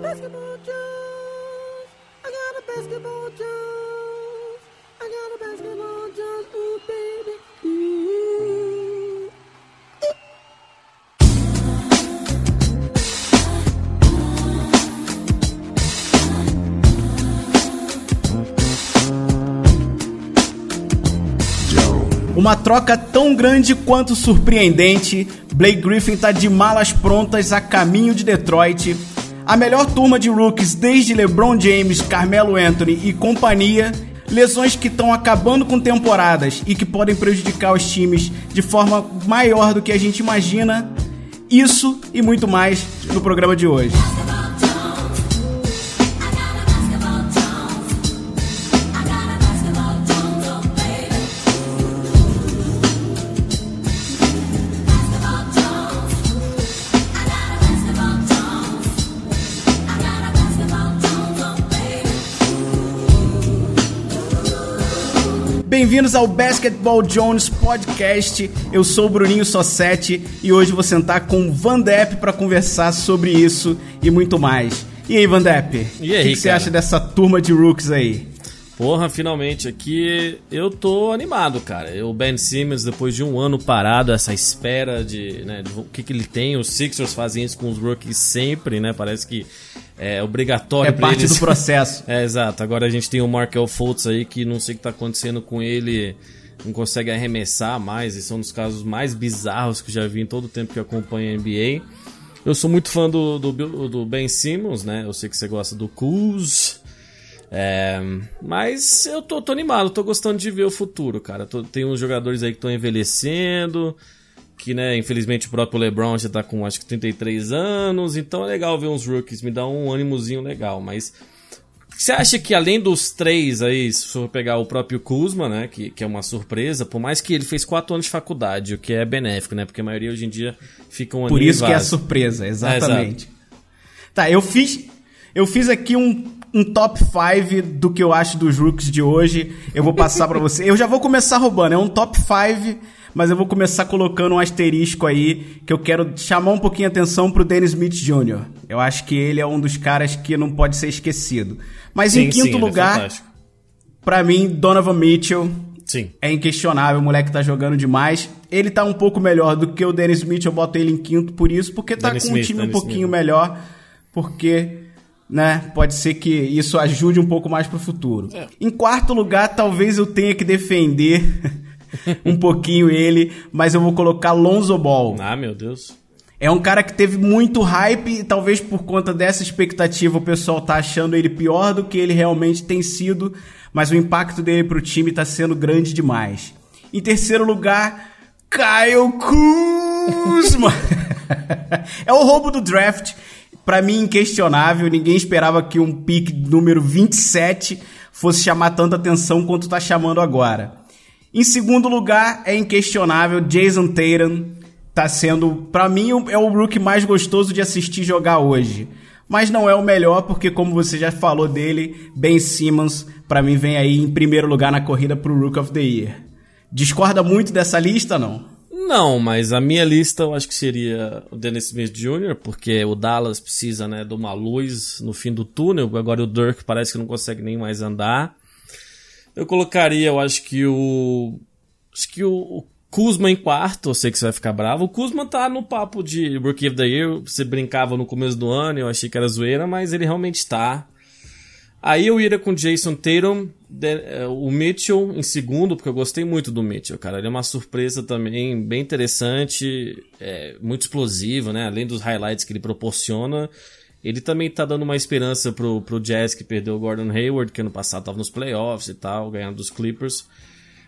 Basketball Jones. I got a basketball Jones. I got a basketball Jones. Ooh, baby. Uma troca tão grande quanto surpreendente, Blake Griffin tá de malas prontas a caminho de Detroit. A melhor turma de rookies desde LeBron James, Carmelo Anthony e companhia. Lesões que estão acabando com temporadas e que podem prejudicar os times de forma maior do que a gente imagina. Isso e muito mais no programa de hoje. Bem-vindos ao Basketball Jones Podcast. Eu sou o Bruninho Sossetti e hoje vou sentar com o Van Depp para conversar sobre isso e muito mais. E aí, Van Depp? E aí, O que, que você acha dessa turma de rookies aí? Porra, finalmente aqui eu tô animado, cara. O Ben Simmons, depois de um ano parado, essa espera de, né, de o que, que ele tem, os Sixers fazem isso com os rookies sempre, né? Parece que é obrigatório É parte eles. do processo. É, exato. Agora a gente tem o Markel Fultz aí que não sei o que tá acontecendo com ele, não consegue arremessar mais, e são um dos casos mais bizarros que eu já vi em todo o tempo que acompanho a NBA. Eu sou muito fã do, do, do Ben Simmons, né? Eu sei que você gosta do Kuz. É, mas eu tô, tô animado, tô gostando de ver o futuro, cara. Tô- tem uns jogadores aí que estão envelhecendo, que, né, infelizmente o próprio LeBron já tá com acho que 33 anos, então é legal ver uns rookies, me dá um ânimozinho legal, mas você acha que além dos três aí, se for pegar o próprio Kuzma, né, que, que é uma surpresa, por mais que ele fez quatro anos de faculdade, o que é benéfico, né, porque a maioria hoje em dia fica um Por isso que é a surpresa, exatamente. exato. tá, eu fiz eu fiz aqui um, um top 5 do que eu acho dos rookies de hoje. Eu vou passar pra você. Eu já vou começar roubando, é um top 5, mas eu vou começar colocando um asterisco aí que eu quero chamar um pouquinho a atenção pro Dennis Smith Jr. Eu acho que ele é um dos caras que não pode ser esquecido. Mas em Sim, sim, quinto ele é lugar, fantástico. pra mim, Donovan Mitchell. Sim. É inquestionável, o moleque tá jogando demais. Ele tá um pouco melhor do que o Dennis Smith, eu boto ele em quinto por isso, porque tá Dennis com um Smith, time um Dennis pouquinho Smith. melhor, porque, né, pode ser que isso ajude um pouco mais pro futuro. É. Em quarto lugar, talvez eu tenha que defender um pouquinho ele, mas eu vou colocar Lonzo Ball. Ah, meu Deus. É um cara que teve muito hype e talvez por conta dessa expectativa o pessoal tá achando ele pior do que ele realmente tem sido, mas o impacto dele pro time tá sendo grande demais. Em terceiro lugar, Kyle Kuzma. é o roubo do draft. Pra mim, inquestionável. Ninguém esperava que um pick número 27 fosse chamar tanta atenção quanto tá chamando agora. Em segundo lugar, é inquestionável, Jason Tatum tá sendo, pra mim, é o rookie mais gostoso de assistir jogar hoje. Mas não é o melhor, porque como você já falou dele, Ben Simmons, pra mim, vem aí em primeiro lugar na corrida pro Rook of the Year. Discorda muito dessa lista, não? Não, mas a minha lista eu acho que seria o Dennis Smith Jr., porque o Dallas precisa né, de uma luz no fim do túnel. Agora o Dirk parece que não consegue nem mais andar. Eu colocaria, eu acho que o. Acho que o, Kuzma em quarto, eu sei que você vai ficar bravo. O Kuzma tá no papo de Rookie of the Year. Você brincava no começo do ano, eu achei que era zoeira, mas ele realmente tá. Aí eu iria com Jason Tatum, eh, o Mitchell em segundo, porque eu gostei muito do Mitchell, cara. Ele é uma surpresa também bem interessante, é, muito explosivo, né? Além dos highlights que ele proporciona. Ele também tá dando uma esperança pro, pro Jazz que perdeu o Gordon Hayward, que ano passado tava nos playoffs e tal, ganhando dos Clippers.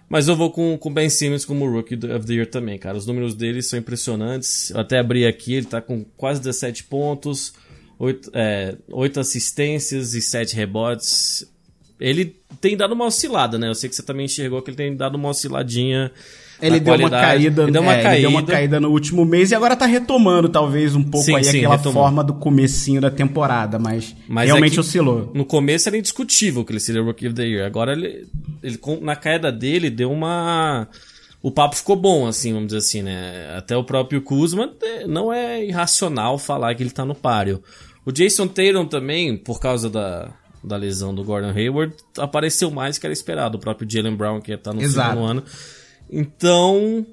Mas eu vou com o Ben Simmons como Rookie of the Year também, cara. Os números dele são impressionantes. Eu até abri aqui, ele tá com quase 17 pontos, 8, é, 8 assistências e 7 rebotes. Ele tem dado uma oscilada, né? Eu sei que você também enxergou que ele tem dado uma osciladinha. Ele na deu uma caída, Ele deu uma é, caída. ele deu uma caída no último mês e agora tá retomando talvez um pouco Sim, aí sim, aquela retomou. forma do comecinho da temporada, mas, Mas realmente é oscilou. No começo era indiscutível que ele seria Rookie of the Year. Agora ele, ele na queda dele deu uma o papo ficou bom, assim, vamos dizer assim, né? Até o próprio Kuzma é, não é irracional falar que ele tá no páreo. O Jason Tatum também, por causa da, da lesão do Gordon Hayward, apareceu mais que era esperado. O próprio Jalen Brown, que tá no Exato. segundo ano. Então.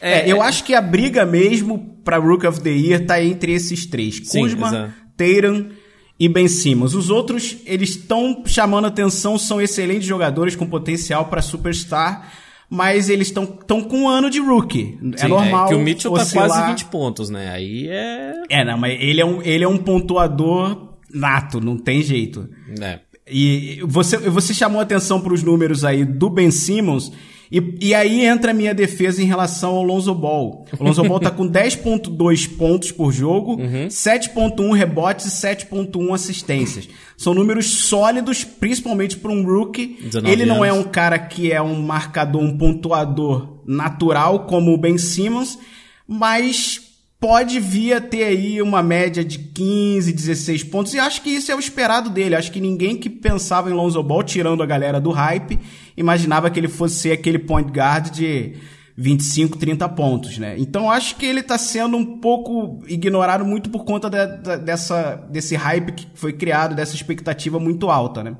É, eu acho que a briga mesmo pra Rook of the Year tá entre esses três: Sim, Kuzma, exato. Tatum e Ben Simmons. Os outros, eles estão chamando atenção, são excelentes jogadores com potencial pra superstar, mas eles estão tão com um ano de rookie. é sim, normal. que o Mitchell tá oscilar. quase 20 pontos, né? Aí é. É, não, mas ele é um, ele é um pontuador nato, não tem jeito. É. E você, você chamou atenção para os números aí do Ben Simmons. E, e aí entra a minha defesa em relação ao Lonzo Ball. O Lonzo Ball tá com 10.2 pontos por jogo, 7.1 rebotes e 7.1 assistências. São números sólidos, principalmente para um rookie. 19 Ele não é anos. um cara que é um marcador, um pontuador natural como o Ben Simmons, mas pode vir a ter aí uma média de 15, 16 pontos, e acho que isso é o esperado dele. Acho que ninguém que pensava em Lonzo Ball, tirando a galera do hype, imaginava que ele fosse ser aquele point guard de 25, 30 pontos, né? Então acho que ele tá sendo um pouco ignorado muito por conta da- da- dessa, desse hype que foi criado, dessa expectativa muito alta, né?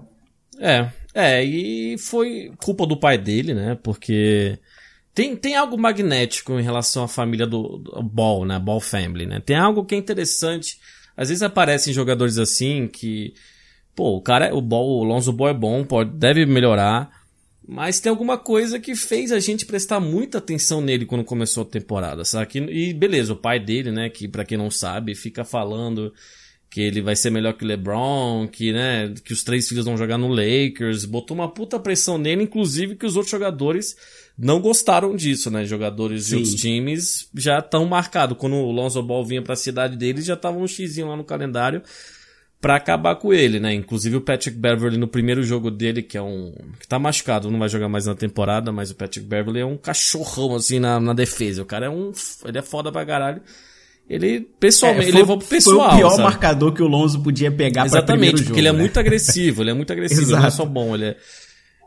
É, é, e foi culpa do pai dele, né? Porque tem, tem algo magnético em relação à família do, do Ball, né? Ball Family, né? Tem algo que é interessante. Às vezes aparecem jogadores assim que, pô, o cara, o Ball, o Lonzo Ball é bom, pode, deve melhorar. Mas tem alguma coisa que fez a gente prestar muita atenção nele quando começou a temporada, sabe? E beleza, o pai dele, né, que pra quem não sabe, fica falando que ele vai ser melhor que o LeBron, que, né, que os três filhos vão jogar no Lakers, botou uma puta pressão nele, inclusive que os outros jogadores não gostaram disso, né? Jogadores de Sim. outros times já estão marcados. Quando o Lonzo Ball vinha pra cidade deles, já tava um xizinho lá no calendário pra acabar com ele, né? Inclusive o Patrick Beverly no primeiro jogo dele, que é um. que tá machucado, não vai jogar mais na temporada, mas o Patrick Beverly é um cachorrão assim na, na defesa. O cara é um. ele é foda pra caralho. Ele, pessoalmente, ele levou pro pessoal. Foi o pior sabe? marcador que o Lonzo podia pegar para primeiro Exatamente, jogo. porque ele é né? muito agressivo, ele é muito agressivo, ele não é só bom, ele é...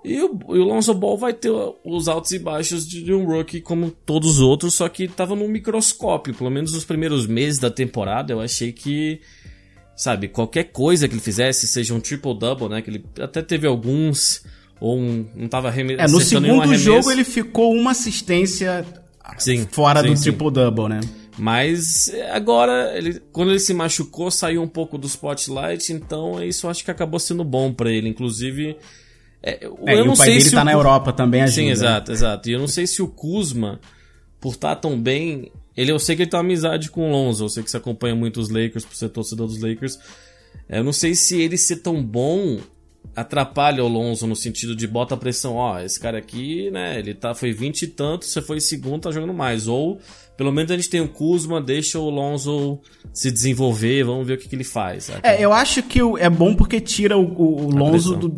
E o, e o Lonzo Ball vai ter os altos e baixos de, um rookie como todos os outros, só que tava num microscópio, pelo menos nos primeiros meses da temporada, eu achei que, sabe, qualquer coisa que ele fizesse, seja um triple-double, né, que ele até teve alguns, ou um, não tava arreme- É, no segundo jogo ele ficou uma assistência Sim, fora sim, do sim. triple-double, né? Mas é, agora, ele, quando ele se machucou, saiu um pouco do spotlight, então isso eu acho que acabou sendo bom pra ele. Inclusive, é, eu É, e não o pai sei dele se tá o na Europa também ajuda. Sim, exato, exato. E eu não sei se o Kuzma, por estar tão bem, ele eu sei que ele tem uma amizade com o Lonzo, eu sei que você acompanha muito os Lakers, por ser torcedor dos Lakers. É, Eu não sei se ele ser tão bom atrapalha o Lonzo no sentido de bota a pressão, ó, esse cara aqui, né, ele tá, foi 20 e tanto, você foi segundo, tá jogando mais. Ou, pelo menos a gente tem o Kuzma, deixa o Lonzo se desenvolver, vamos ver o que, que ele faz. saca? É, eu acho que é bom porque tira o, o- o Lonzo do.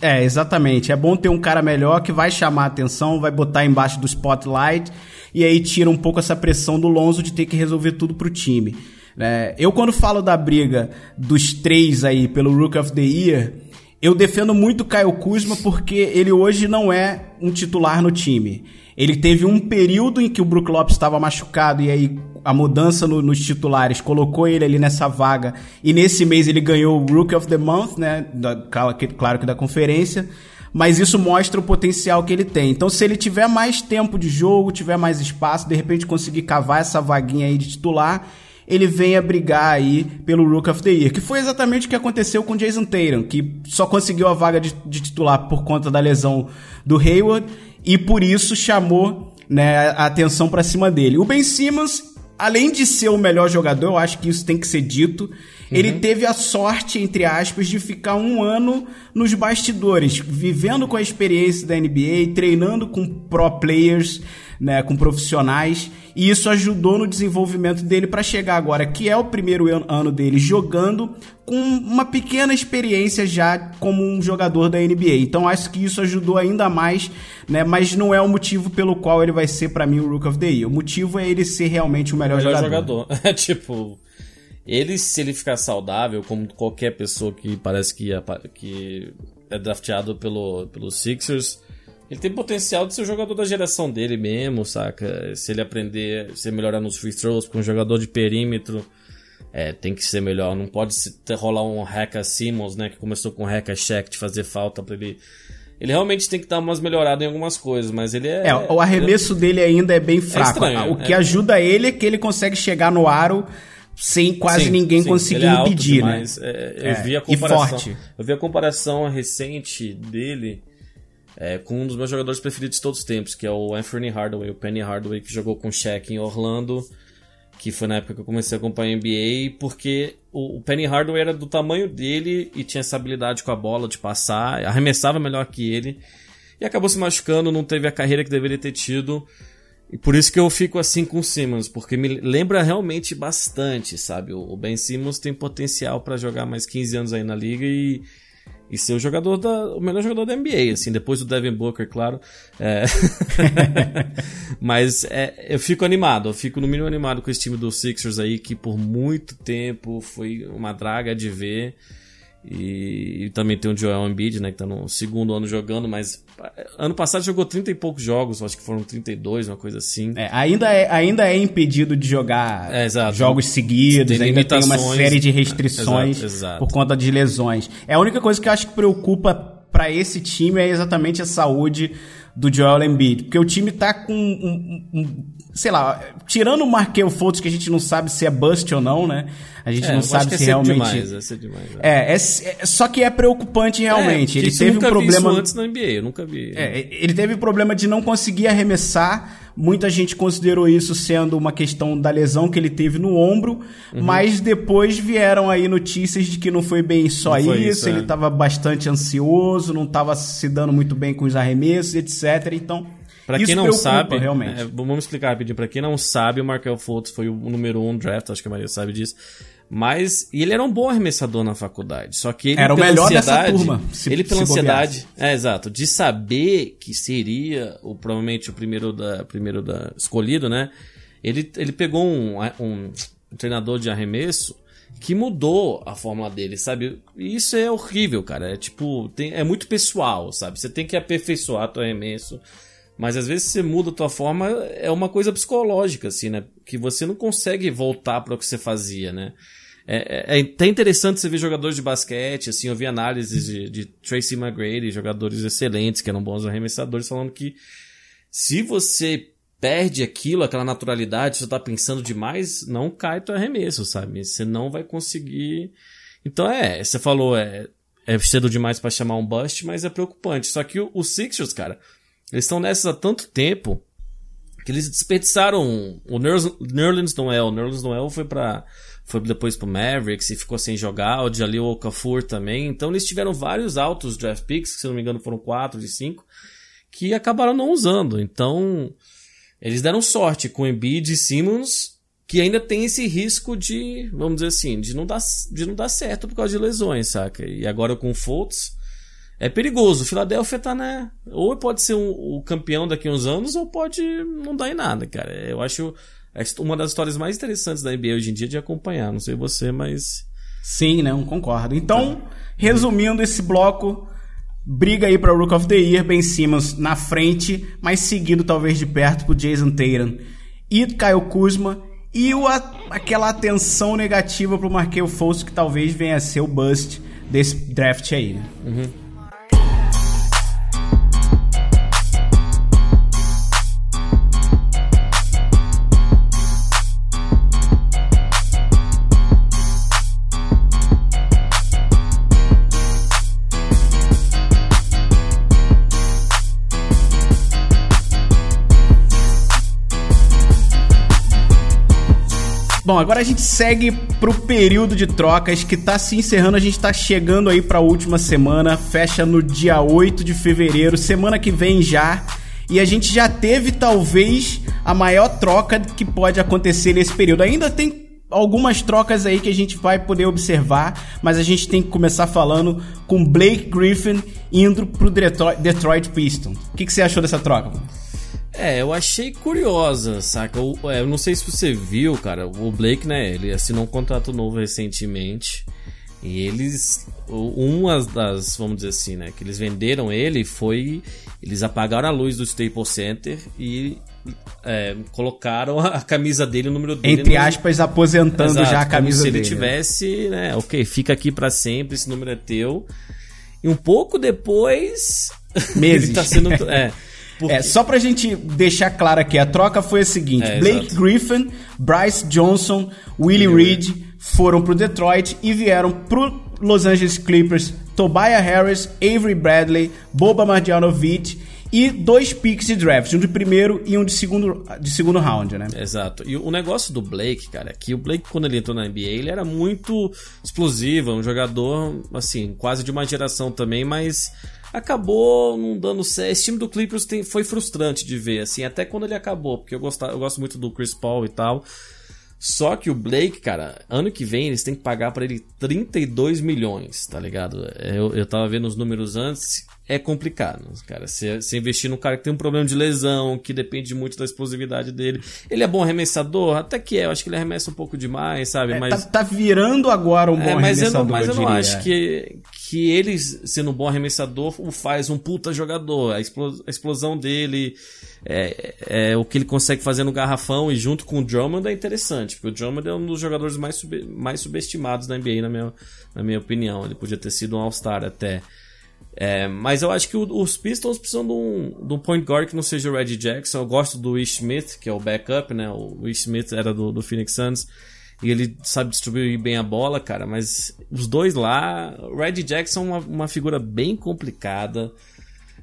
É, exatamente. É bom ter um cara melhor que vai chamar a atenção, vai botar embaixo do spotlight e aí tira um pouco essa pressão do Lonzo de ter que resolver tudo pro time. né? eu, quando falo da briga dos três aí pelo Rook of the Year, eu defendo muito o Caio Kuzma porque ele hoje não é um titular no time. Ele teve um período em que o Brook Lopes estava machucado e aí a mudança no- nos titulares colocou ele ali nessa vaga e nesse mês ele ganhou o Rookie of the Month, né? Da- claro que- da conferência. Mas isso mostra o potencial que ele tem. Então, se ele tiver mais tempo de jogo, tiver mais espaço, de repente conseguir cavar essa vaguinha aí de titular, ele vem a brigar aí pelo Rook of the Year, que foi exatamente o que aconteceu com Jason Tatum, que só conseguiu a vaga de, de titular por conta da lesão do Hayward e por isso chamou né, a atenção pra cima dele. O Ben Simmons, além de ser o melhor jogador, eu acho que isso tem que ser dito, ele teve a sorte, entre aspas, de ficar um ano nos bastidores, vivendo com a experiência da NBA, treinando com pro players, né, com profissionais, e isso ajudou no desenvolvimento dele para chegar agora, que é o primeiro an- ano dele jogando com uma pequena experiência já como um jogador da NBA. Então acho que isso ajudou ainda mais, né, mas não é o motivo pelo qual ele vai ser para mim o Rook of the Year. O motivo é ele ser realmente o melhor, melhor jogador. jogador. É tipo, ele se ele ficar saudável, como qualquer pessoa que parece que, pa- que é drafteado pelo, pelo Sixers, Ele tem potencial de ser o jogador da geração dele mesmo, saca? Se ele aprender, se melhorar nos free throws, porque um jogador de perímetro é, tem que ser melhor. Não pode ter, rolar um Hecka Simmons, né? Que começou com Hecka Check de fazer falta pra ele. Ele realmente tem que dar umas melhoradas em algumas coisas, mas ele é. É, o arremesso ele... dele ainda é bem fraco. estranho, o que é. ajuda ele é que ele consegue chegar no aro sem quase Sim, ninguém sim, conseguindo ele é alto pedir, né? É, eu É, vi a e comparação. forte. Eu vi a comparação recente dele é, com um dos meus jogadores preferidos de todos os tempos, que é o Anthony Hardaway, o Penny Hardaway, que jogou com o Shaq em Orlando, que foi na época que eu comecei a acompanhar a NBA, porque o, o Penny Hardaway era do tamanho dele e tinha essa habilidade com a bola de passar, arremessava melhor que ele, e acabou se machucando, não teve a carreira que deveria ter tido. E por isso que eu fico assim com o Simmons, porque me lembra realmente bastante, sabe? O Ben Simmons tem potencial pra jogar mais 15 anos aí na liga e, e ser o jogador da, o melhor jogador da NBA, assim, depois do Devin Booker, claro. É. Mas é, eu fico animado, eu fico no mínimo animado com esse time dos Sixers aí, que por muito tempo foi uma draga de ver. E, e também tem o Joel Embiid, né, que tá no segundo ano jogando, mas é, ano passado jogou 30 e poucos jogos, acho que foram 32, uma coisa assim. É, ainda, é, ainda é impedido de jogar É, jogos seguidos, Tem ainda tem uma série de restrições Exato, exato. por conta de lesões. É a única coisa que eu acho que preocupa pra esse time é exatamente a saúde do Joel Embiid, porque o time tá com um, um- um- sei lá, tirando o Markel Fultz que a gente não sabe se é bust ou não, né? A gente É, não sabe é se realmente demais, é demais. é. é, é, é- só que é preocupante realmente. Ele teve um problema isso antes na NBA, eu nunca vi. ele teve problema de não conseguir arremessar. Muita gente considerou isso sendo uma questão da lesão que ele teve no ombro, Uhum. mas depois vieram aí notícias de que não foi bem só Não isso, isso, ele estava bastante ansioso, não estava se dando muito bem com os arremessos, etc. Então, Pra isso quem não preocupa, sabe, realmente. é, vamos explicar rapidinho. Pra quem não sabe, o Markel Fultz foi o número um draft, acho que a Maria sabe disso. Mas e ele era um bom arremessador na faculdade. Só que ele Era o melhor dessa turma, se- ele pela ansiedade, é exato, de saber que seria o provavelmente o primeiro da primeiro da escolhido, né? Ele, ele pegou um, um, um treinador de arremesso que mudou a fórmula dele, sabe? E isso é horrível, cara. É tipo, tem, é muito pessoal, sabe? Você tem que aperfeiçoar teu arremesso. Mas às vezes você muda a tua forma, é uma coisa psicológica, assim, né? Que você não consegue voltar para o que você fazia, né? É, é, é até interessante você ver jogadores de basquete, assim, eu vi análises de, de Tracy McGrady, jogadores excelentes, que eram bons arremessadores, falando que se você perde aquilo, aquela naturalidade, você tá pensando demais, não cai teu arremesso, sabe? Você não vai conseguir. Então é, você falou, é, é cedo demais para chamar um bust, mas é preocupante. Só que o- os Sixers, cara, eles estão nessas há tanto tempo que eles desperdiçaram o Nerlens Noel. O Nerlens Noel foi para foi depois pro Mavericks e ficou sem jogar. O Jalil Okafor também. Então eles tiveram vários altos draft picks, que se não me engano foram quatro de cinco, que acabaram não usando. Então eles deram sorte com Embiid e Simmons, que ainda tem esse risco de, vamos dizer assim, de não dar, de não dar certo por causa de lesões, saca? E agora com o Fultz, é perigoso. O Philadelphia tá, né? Ou pode ser um- o campeão daqui a uns anos, ou pode não dar em nada, cara. Eu acho é uma das histórias mais interessantes da NBA hoje em dia de acompanhar. Não sei você, mas. Sim, não, concordo. Então, resumindo esse bloco, briga aí para Rook of the Year, Ben Simmons na frente, mas seguido talvez de perto por Jason Tatum e Kyle Kuzma e o, aquela atenção negativa pro Markel Fultz que talvez venha a ser o bust desse draft aí, né? Bom, agora a gente segue pro período de trocas que tá se encerrando, a gente tá chegando aí pra última semana, fecha no dia 8 de fevereiro, semana que vem já. E a gente já teve talvez a maior troca que pode acontecer nesse período. Ainda tem algumas trocas aí que a gente vai poder observar, mas a gente tem que começar falando com Blake Griffin indo pro Detroit, Detroit Pistons. O que, que você achou dessa troca? mano? É, eu achei curiosa, saca? O- é, Eu não sei se você viu, cara. O Blake, né? Ele assinou um contrato novo recentemente. E eles. Uma das, vamos dizer assim, né? Que eles venderam ele foi. Eles apagaram a luz do Staples Center e é, colocaram a camisa dele, o número dele. Entre aspas, aposentando Exato, já a camisa como se dele. ele tivesse, né? Ok, fica aqui para sempre, esse número é teu. E um pouco depois. Meses. ele tá sendo. É. Porque... É, só pra gente deixar claro aqui, a troca foi a seguinte: É, Blake exato. Griffin, Bryce Johnson, Willie Reed foram pro Detroit e vieram pro Los Angeles Clippers Tobias Harris, Avery Bradley, Boba Marjanovic e dois picks de draft, um de primeiro e um de segundo, de segundo round, né? Exato. E o negócio do Blake, cara, é que o Blake, quando ele entrou na NBA, ele era muito explosivo, um jogador, assim, quase de uma geração também, mas acabou não dando certo. Esse time do Clippers tem, foi frustrante de ver, assim, até quando ele acabou, porque eu, gostava, eu gosto muito do Chris Paul e tal. Só que o Blake, cara, ano que vem eles têm que pagar pra ele 32 milhões, tá ligado? Eu, eu tava vendo os números antes, é complicado, cara. Você investir num cara que tem um problema de lesão, que depende muito da explosividade dele. Ele é bom arremessador? Até que é, eu acho que ele arremessa um pouco demais, sabe? É, mas, tá, tá virando agora um bom é, mas eu não, arremessador, mas eu não diria. acho que, que ele, sendo um bom arremessador, o faz um puta jogador. A explo- a explosão dele, é, é o que ele consegue fazer no garrafão e junto com o Drummond é interessante, porque o Drummond é um dos jogadores mais, sub- mais subestimados da NBA, na minha, na minha opinião. Ele podia ter sido um All-Star até. É, mas eu acho que o- os Pistons precisam de um, de um point guard que não seja o Reggie Jackson. Eu gosto do Ish Smith, que é o backup, né? O Ish Smith era do, do Phoenix Suns. E ele sabe distribuir bem a bola, cara. Mas os dois lá. O Reggie Jackson é uma, uma figura bem complicada.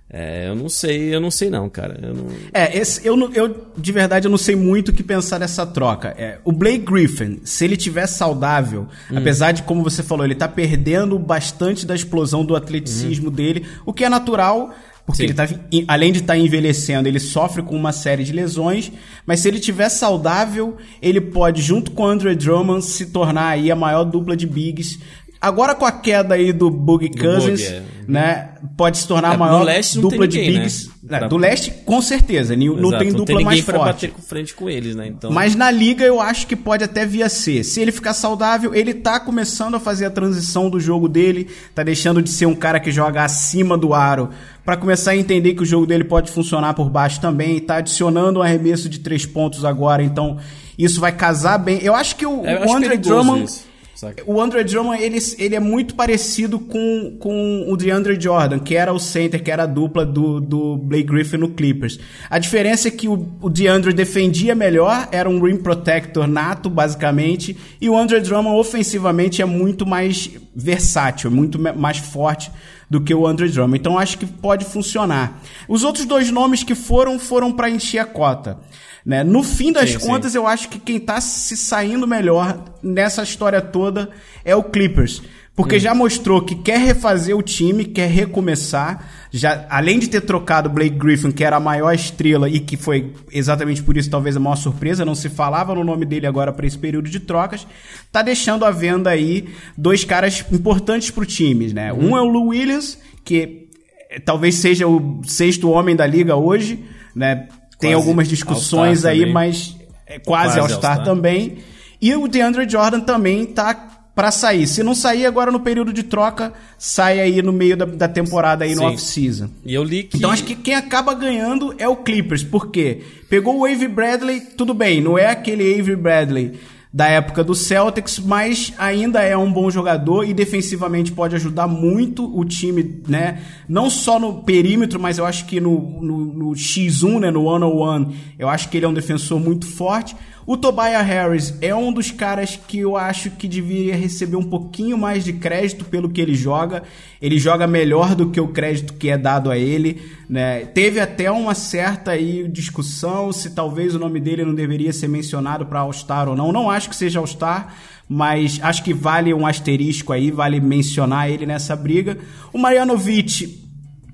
É, eu não sei, eu não sei não, cara. Eu não... É, esse, eu, eu de verdade eu não sei muito o que pensar dessa troca. É, o Blake Griffin, se ele tiver saudável, Hum. apesar de como você falou, ele tá perdendo bastante da explosão do atleticismo dele, o que é natural, porque. Sim. ele tá, além de estar envelhecendo, ele sofre com uma série de lesões, mas se ele tiver saudável, ele pode junto com o Andre Drummond se tornar aí a maior dupla de bigs. Agora com a queda aí do Boogie Cousins, Boogie, é. né, pode se tornar É, a maior leste não dupla tem ninguém, de né? bigs. É, Pra- do leste, com certeza. Não Exato, tem dupla ninguém mais pra forte. bater com frente com eles, né? Então, Mas na liga eu acho que pode até vir a ser. Se ele ficar saudável, ele tá começando a fazer a transição do jogo dele, tá deixando de ser um cara que joga acima do aro, pra começar a entender que o jogo dele pode funcionar por baixo também, tá adicionando um arremesso de três pontos agora, então isso vai casar bem. Eu acho que o, É, o Andre Drummond isso, saca? o Andre Drummond, ele, ele é muito parecido com, com o DeAndre Jordan, que era o center, que era a dupla do, do Blake Griffin no Clippers. A diferença é que o, o DeAndre defendia melhor, era um rim protector nato, basicamente, e o Andre Drummond ofensivamente é muito mais versátil, é muito mais forte do que o Andre Drummond. Então acho que pode funcionar. Os outros dois nomes que foram, foram para encher a cota. Né? No fim das Sim, sim. contas, eu acho que quem tá se saindo melhor nessa história toda é o Clippers. Porque já mostrou que quer refazer o time, quer recomeçar. Já, além de ter trocado o Blake Griffin, que era a maior estrela e que foi exatamente por isso talvez a maior surpresa, não se falava no nome dele agora para esse período de trocas, tá deixando à venda aí dois caras importantes pro time, né? Um é o Lou Williams, que eh, talvez seja o sexto homem da liga hoje, né? Tem Quase algumas discussões aí, também. mas é quase, Quase All-Star All-Star. também. E o DeAndre Jordan também tá pra sair. Se não sair agora no período de troca, sai aí no meio da, da temporada aí no Sim. off-season. E eu li que. Então acho que quem acaba ganhando é o Clippers, porque pegou o Avery Bradley, tudo bem, não é aquele Avery Bradley da época do Celtics, mas ainda é um bom jogador e defensivamente pode ajudar muito o time, né? Não só no perímetro, mas eu acho que no, no, no X1, né? No one-on-one, eu acho que ele é um defensor muito forte. O Tobias Harris é um dos caras que eu acho que deveria receber um pouquinho mais de crédito pelo que ele joga. Ele joga melhor do que o crédito que é dado a ele. Né? Teve até uma certa aí discussão se talvez o nome dele não deveria ser mencionado para All-Star ou não. Não acho que seja All-Star, mas acho que vale um asterisco aí, vale mencionar ele nessa briga. O Marjanovic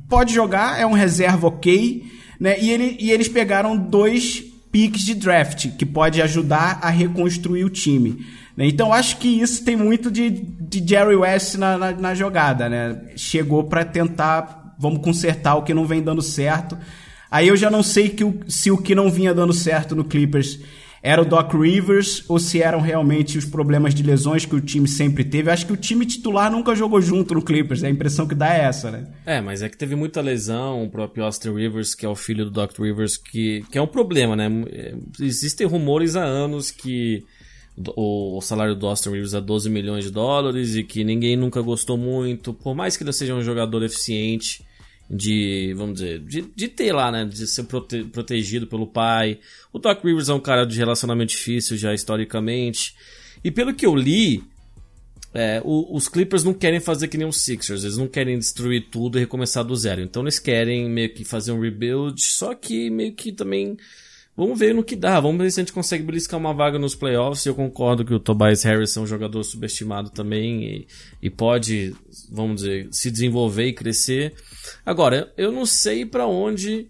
pode jogar, é um reserva ok, né? E, ele, e eles pegaram dois picks de draft, que pode ajudar a reconstruir o time. né? Então acho que isso tem muito de, de Jerry West na, na, na jogada, né? Chegou para tentar, vamos consertar o que não vem dando certo. Aí eu já não sei que o- se o que não vinha dando certo no Clippers era o Doc Rivers ou se eram realmente os problemas de lesões que o time sempre teve. Acho que o time titular nunca jogou junto no Clippers, a impressão que dá é essa, né? É, mas é que teve muita lesão, o próprio Austin Rivers, que é o filho do Doc Rivers, que, que é um problema, né? É, existem rumores há anos que o, o salário do Austin Rivers é 12 milhões de dólares e que ninguém nunca gostou muito, por mais que ele seja um jogador eficiente de, vamos dizer, de, de ter lá, né, de ser prote, protegido pelo pai. O Doc Rivers é um cara de relacionamento difícil já historicamente. E pelo que eu li, é, o, os Clippers não querem fazer que nem os Sixers, eles não querem destruir tudo e recomeçar do zero. Então eles querem meio que fazer um rebuild, só que meio que também Vamos ver no que dá, vamos ver se a gente consegue beliscar uma vaga nos playoffs. Eu concordo que o Tobias Harris é um jogador subestimado também e, e pode, vamos dizer, se desenvolver e crescer. Agora, eu não sei para onde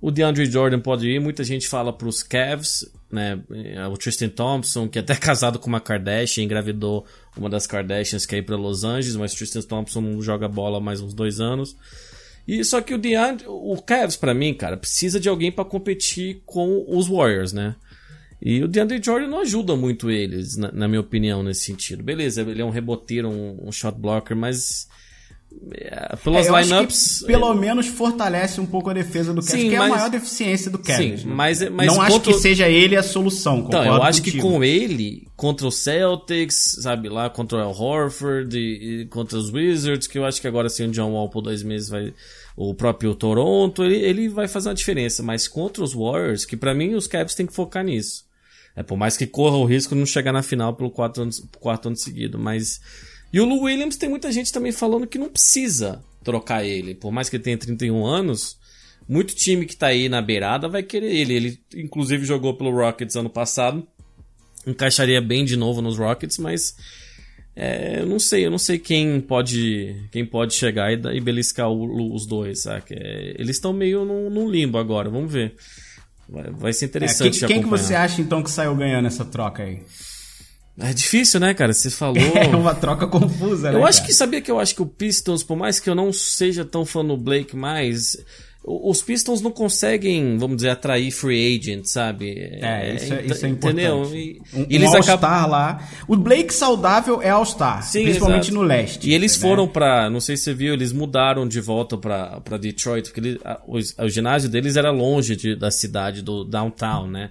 o DeAndre Jordan pode ir. Muita gente fala para os Cavs, né? O Tristan Thompson, que é até casado com uma Kardashian, engravidou uma das Kardashians que é ir para Los Angeles, mas Tristan Thompson não joga bola mais uns dois anos. E só que o DeAndre, o Cavs para mim, cara, precisa de alguém para competir com os Warriors, né? E o DeAndre Jordan não ajuda muito eles, na, na, minha opinião, nesse sentido. Beleza, ele é um reboteiro, um, um shot blocker, mas é, pelas é, lineups. Pelo ele... menos fortalece um pouco a defesa do Cavs, que mas... é a maior deficiência do Cavs. Sim, mas, mas não acho que seja ele a solução. Então, eu acho contigo. que com ele, contra o Celtics, sabe, lá contra o Horford e, e, contra os Wizards, que eu acho que agora sim o John Wall por dois meses vai. O próprio Toronto, ele, ele vai fazer uma diferença. Mas contra os Warriors, que para mim os Cavs têm que focar nisso. É, por mais que corra o risco de não chegar na final pelo quarto ano, quarto ano seguido, mas e o Lou Williams tem muita gente também falando que não precisa trocar ele. Por mais que ele tenha 31 anos, muito time que tá aí na beirada vai querer ele. Ele, inclusive, jogou pelo Rockets ano passado. Encaixaria bem de novo nos Rockets, mas é, eu não sei, eu não sei quem pode quem pode chegar e, e beliscar o, os dois? É, eles estão meio num, limbo agora, vamos ver. Vai, vai ser interessante. É, quem, quem que você acha então que saiu ganhando essa troca aí? É difícil, né, cara? Você falou. É uma troca confusa, né? Eu acho cara? que sabia que eu acho que o Pistons, por mais que eu não seja tão fã do Blake mais, os Pistons não conseguem, vamos dizer, atrair free agent, sabe? É, isso é, isso é Entendeu? E, um, eles um All-Star acabam... lá. O Blake saudável é All-Star, principalmente exato. no leste. E eles né? foram para, não sei se você viu, eles mudaram de volta para Detroit, porque ele, a, o, o, ginásio deles era longe de, da cidade, do downtown, né?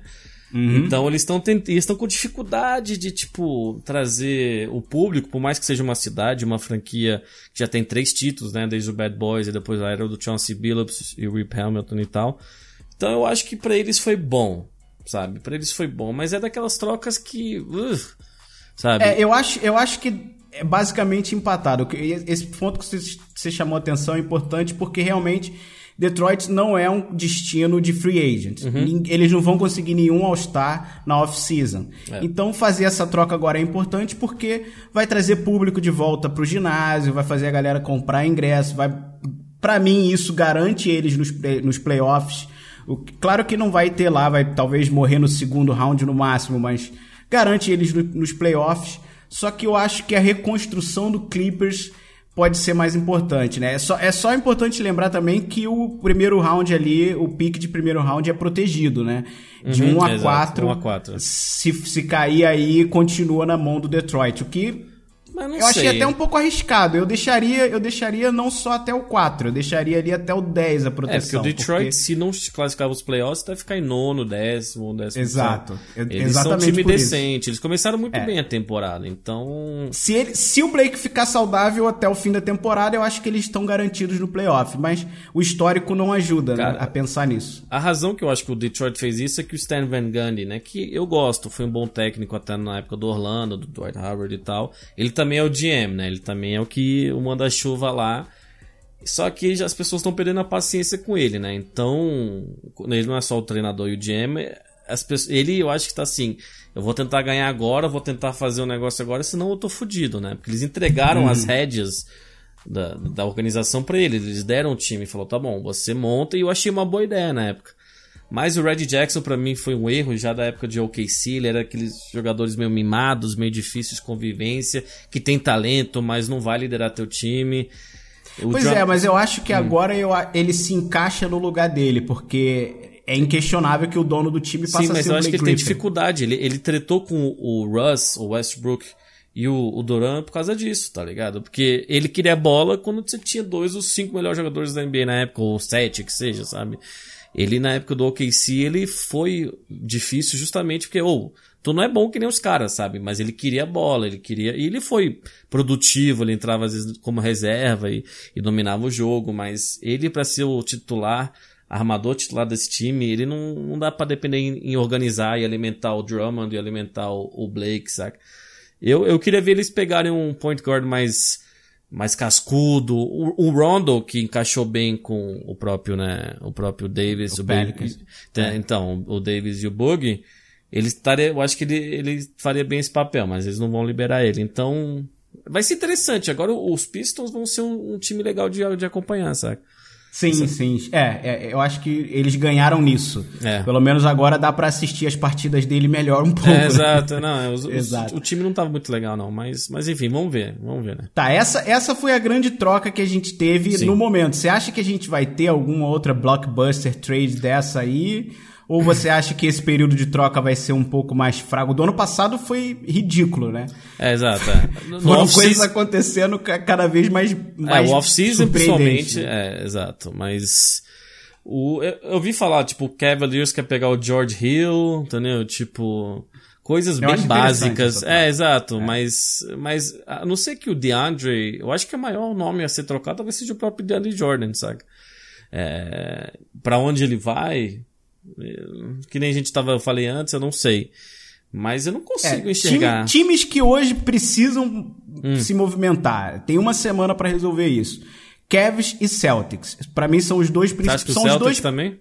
Uhum. Então eles estão estão com dificuldade de tipo trazer o público, por mais que seja uma cidade, uma franquia que já tem três títulos, né, desde o Bad Boys e depois a era do Chauncey Billups e o Rip Hamilton e tal. Então eu acho que para eles foi bom, sabe? Para eles foi bom, mas é daquelas trocas que, uh, sabe? É, eu acho, eu acho que é basicamente empatado. Esse ponto que você, você chamou a atenção é importante porque realmente Detroit não é um destino de free agent. Uhum. Eles não vão conseguir nenhum All-Star na off-season. É. Então fazer essa troca agora é importante porque vai trazer público de volta para o ginásio, vai fazer a galera comprar ingresso, vai para mim isso garante eles nos, nos playoffs. O, claro que não vai ter lá, vai talvez morrer no segundo round no máximo, mas garante eles no, nos playoffs. Só que eu acho que a reconstrução do Clippers pode ser mais importante, né? É só, é só importante lembrar também que o primeiro round ali, o pique de primeiro round é protegido, né? De uhum, 1 a 4. 1 a 4. Se, se cair aí, continua na mão do Detroit. O que mas não eu sei. achei até um pouco arriscado. Eu deixaria, eu deixaria não só até o 4, eu deixaria ali até o 10 a proteção. É, porque o Detroit, porque... se não classificar os playoffs, vai ficar em nono, décimo, décimo. Exato. Eles Exatamente são um time decente. Isso. Eles começaram muito é. bem a temporada, então. Se, ele, se o Blake ficar saudável até o fim da temporada, eu acho que eles estão garantidos no playoff. Mas o histórico não ajuda né, Cara, né, a pensar nisso. A razão que eu acho que o Detroit fez isso é que o Stan Van Gundy, né, que eu gosto, foi um bom técnico até na época do Orlando, do Dwight Howard e tal. Ele tá também é o GM, né? Ele também é o que o manda-chuva lá. Só que as pessoas estão perdendo a paciência com ele, né? Então, ele não é só o treinador e o GM. As pessoas, ele, eu acho que tá assim. Eu vou tentar ganhar agora, vou tentar fazer o um negócio agora, senão eu tô fudido, né? Porque eles entregaram as uhum. rédeas da, da organização para ele. Eles deram o time e falou: tá bom, você monta. E eu achei uma boa ideia na época. Mas o Red Jackson para mim foi um erro já da época de OKC, ele era aqueles jogadores meio mimados, meio difíceis de convivência, que tem talento, mas não vai liderar teu time. O pois John... é, mas eu acho que hum. agora eu, ele se encaixa no lugar dele, porque é inquestionável que o dono do time passa Sim, a mas ser eu acho que ele tem dificuldade. Ele, ele tretou com o Russ, o Westbrook e o, o Duran por causa disso, tá ligado? Porque ele queria bola quando você tinha dois dos cinco melhores jogadores da NBA na época, ou sete, que seja, sabe? Ele, na época do OKC, ele foi difícil justamente porque, ou, tu não é bom que nem os caras, sabe? Mas ele queria bola, ele queria. E ele foi produtivo, ele entrava às vezes como reserva e, e dominava o jogo, mas ele, para ser o titular, armador titular desse time, ele não, não dá para depender em, em, organizar e alimentar o Drummond e alimentar o, o Blake, sabe? Eu, eu queria ver eles pegarem um point guard mais mais cascudo, o, o Rondo que encaixou bem com o próprio, né, o próprio Davis, O o. Bug, é. então, o Davis e o Bug, ele estaria, eu acho que ele, ele faria bem esse papel, mas eles não vão liberar ele. Então, vai ser interessante. Agora os Pistons vão ser um, um time legal de, de acompanhar, sabe? Sim, sim. É, é, eu acho que eles ganharam nisso. É. Pelo menos agora dá pra assistir as partidas dele melhor um pouco. É, exato, não, os, Exato. Os, o time não tava muito legal não, mas, mas enfim, vamos ver, vamos ver, né? Tá, essa, essa foi a grande troca que a gente teve Sim. no momento. Você acha que a gente vai ter alguma outra blockbuster trade dessa aí? Ou você acha que esse período de troca vai ser um pouco mais fraco? Do ano passado foi ridículo, né? É, exato. É. Foram coisas acontecendo ca- cada vez mais, É, mais o off-season, principalmente, né? é, exato, mas o, eu, eu vi falar, tipo, o Cavaliers quer pegar o George Hill, entendeu? Tipo, coisas Eu bem básicas. É, exato, mas, mas a não ser que o DeAndre, eu acho que o maior nome a ser trocado talvez seja o próprio DeAndre Jordan, sabe? É, para onde ele vai, é, que nem a gente tava, eu falei antes, eu não sei. Mas eu não É, consigo enxergar. Hum. time- times que hoje precisam se movimentar. Tem uma semana pra resolver isso. Cavs e Celtics. Pra mim são os dois principais. São os Celtics dois também?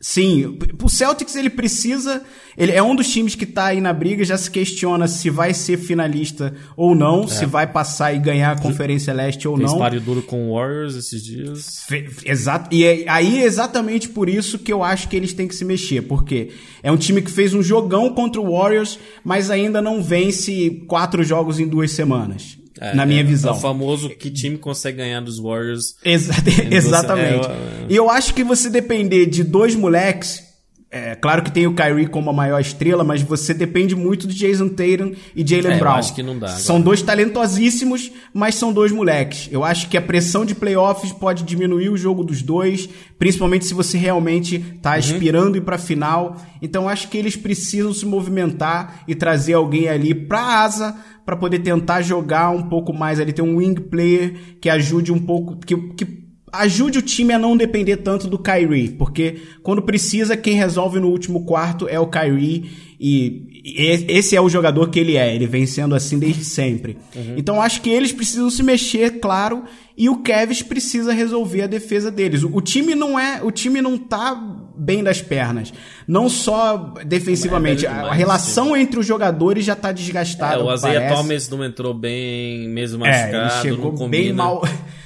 Sim, o Celtics ele precisa, ele é um dos times que tá aí na briga, já se questiona se vai ser finalista ou não, se vai passar e ganhar a Conferência Leste ou Fez não. páreo duro com o Warriors esses dias. Fe- Exato. E é- aí é exatamente por isso que eu acho que eles têm que se mexer, porque é um time que fez um jogão contra o Warriors, mas ainda não vence quatro jogos em duas semanas. É, na minha é, visão. É o famoso que time consegue ganhar dos Warriors. Exa- você- exatamente. é, eu- E eu acho que você depender de dois moleques. É claro que tem o Kyrie como a maior estrela, mas você depende muito de Jason Tatum e Jalen É, eu Brown. acho que não dá agora. São dois talentosíssimos, mas são dois moleques. Eu acho que a pressão de playoffs pode diminuir o jogo dos dois, principalmente se você realmente tá Uhum. aspirando ir pra final. Então eu acho que eles precisam se movimentar e trazer alguém ali pra asa para poder tentar jogar um pouco mais ali, ter um wing player que ajude um pouco, que, que ajude o time a não depender tanto do Kyrie, porque quando precisa, quem resolve no último quarto é o Kyrie e, esse é o jogador que ele é, ele vem sendo assim desde sempre. Então acho que eles precisam se mexer, claro, e o Kevs precisa resolver a defesa deles. O, o time não é, o time não tá bem das pernas, não só defensivamente, É, a, demais, a relação entre os jogadores já tá desgastada. É, o Isaiah parece. Thomas não entrou bem, mesmo É, machucado, ele não chegou bem mal.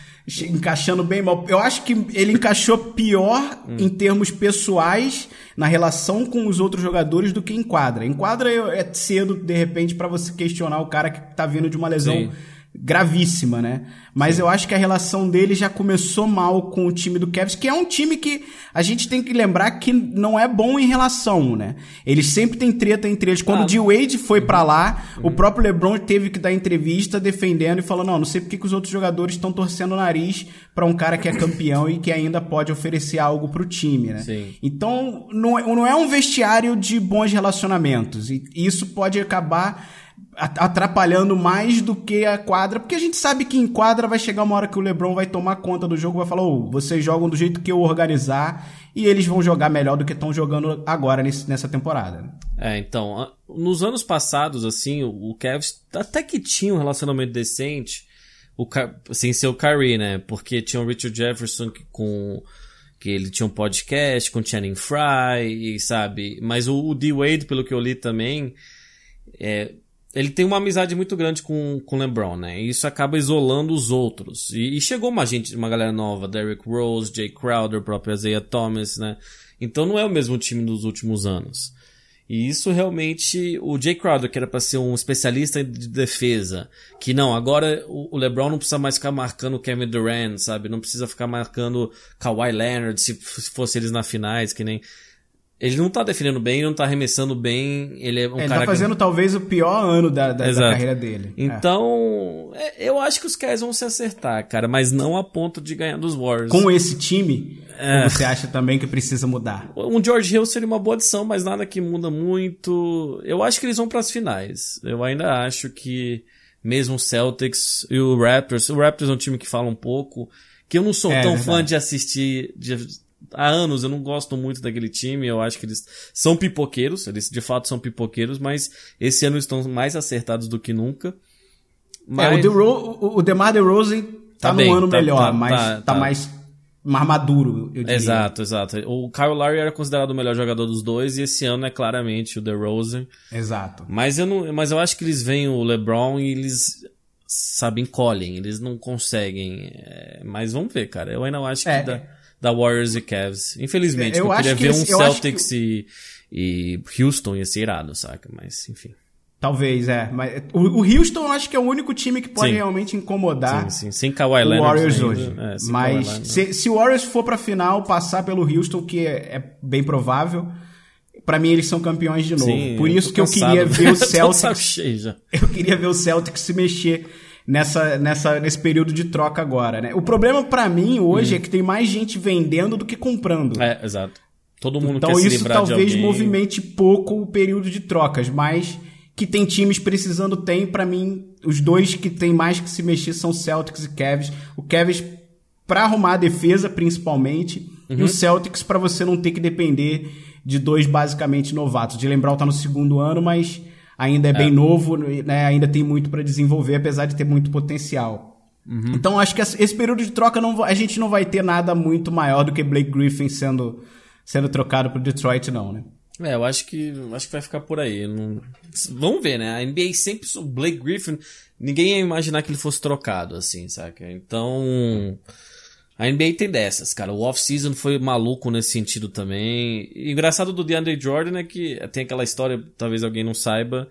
Encaixando bem mal. Eu acho que ele encaixou pior Hum. em termos pessoais na relação com os outros jogadores do que em quadra. Em quadra eu- é cedo, de repente, pra você questionar o cara que tá vindo de uma lesão Sim. Gravíssima, né? Mas eu acho que a relação dele já começou mal com o time do Cavs, que é um time que a gente tem que lembrar que não é bom em relação, né? Eles sempre têm treta entre eles. Quando Ah. o D-Wade foi pra lá, o próprio LeBron teve que dar entrevista defendendo e falou: "Não, não sei porque que os outros jogadores estão torcendo o nariz pra um cara que é campeão e que ainda pode oferecer algo pro time, né?" Sim. Então, não é, é um vestiário de bons relacionamentos. E isso pode acabar atrapalhando mais do que a quadra, porque a gente sabe que em quadra vai chegar uma hora que o LeBron vai tomar conta do jogo, vai falar: "Ô, vocês jogam do jeito que eu organizar" e eles vão jogar melhor do que estão jogando agora nesse- nessa temporada. É, então, nos anos passados, assim, o, o Cavs até que tinha um relacionamento decente, o, sem ser o Kyrie, né? Porque tinha o Richard Jefferson que, com que ele tinha um podcast com Channing Frye, e, sabe? Mas o, o D-Wade, pelo que eu li também, é, ele tem uma amizade muito grande com com o LeBron, né? E isso acaba isolando os outros. E, e chegou uma gente, uma galera nova, Derrick Rose, Jay Crowder, o próprio Isaiah Thomas, né? Então não é o mesmo time dos últimos anos. E isso realmente, o Jay Crowder, que era para ser um especialista de defesa, que não, agora o LeBron não precisa mais ficar marcando o Kevin Durant, sabe? Não precisa ficar marcando Kawhi Leonard, se fosse eles na finais, que nem Ele não tá defendendo bem, ele não tá arremessando bem. Ele é um ele cara tá fazendo talvez o pior ano da, da, da carreira dele. É. Então, é, eu acho que os Cavs vão se acertar, cara, mas não a ponto de ganhar dos Warriors. Com esse time, É. você acha também que precisa mudar? Um George Hill seria uma boa adição, mas nada que muda muito. Eu acho que eles vão para as finais. Eu ainda acho que mesmo o Celtics e o Raptors, o Raptors é um time que fala um pouco, que eu não sou É, tão verdade. fã de assistir de- há anos, eu não gosto muito daquele time, eu acho que eles são pipoqueiros, eles de fato são pipoqueiros, mas esse ano estão mais acertados do que nunca. É, o, DeRo- o, DeMar DeRozan tá, Tá num bem, ano tá- melhor, tá- mas tá- tá, tá. mais, mais maduro, eu diria. Exato, exato. O Kyle Lowry era considerado o melhor jogador dos dois e esse ano é claramente o DeRozan. Exato. Mas eu, não, mas eu acho que eles veem o LeBron e eles, sabe, encolhem. Eles não conseguem. é, mas vamos ver, cara. Eu ainda acho que É. da, da Warriors e Cavs. Infelizmente, Eu eu, queria que ver um Celtics e, e Houston ia ser irado, saca? Mas, enfim. Talvez, é. Mas o, o Houston acho que é o único time que pode Sim. realmente incomodar Sim, sim. Sem Kawhi o Leonard. Warriors ainda. hoje. É, sem Kawhi Mas Leonard. se, se o Warriors for pra final, passar pelo Houston, que é, é bem provável, pra mim eles são campeões de novo. Por isso que eu cansado. queria ver o Celtics eu queria ver o Celtics se mexer nessa, nessa, nesse período de troca agora, né? O problema pra mim hoje é que tem mais gente vendendo do que comprando. Hum. É, exato. Todo mundo então quer se isso livrar de talvez alguém. movimente pouco o período de trocas, mas que tem times precisando tem, pra mim, os dois que tem mais que se mexer são Celtics e Cavs. O Cavs pra arrumar a defesa, principalmente, Uhum. e o Celtics pra você não ter que depender de dois basicamente novatos. De lembrar, tá no segundo ano, mas ainda é, bem novo, né? Ainda tem muito pra desenvolver, apesar de ter muito potencial. Uhum. Então acho que esse período de troca não, a gente não vai ter nada muito maior do que Blake Griffin sendo sendo trocado pro Detroit não, né? É, eu acho que acho que vai ficar por aí. Não- Vamos ver, né? A NBA sempre. O Blake Griffin. Ninguém ia imaginar que ele fosse trocado, assim, saca? Então. A NBA tem dessas, cara. O off-season foi maluco nesse sentido também. E engraçado do DeAndre Jordan é que tem aquela história, talvez alguém não saiba.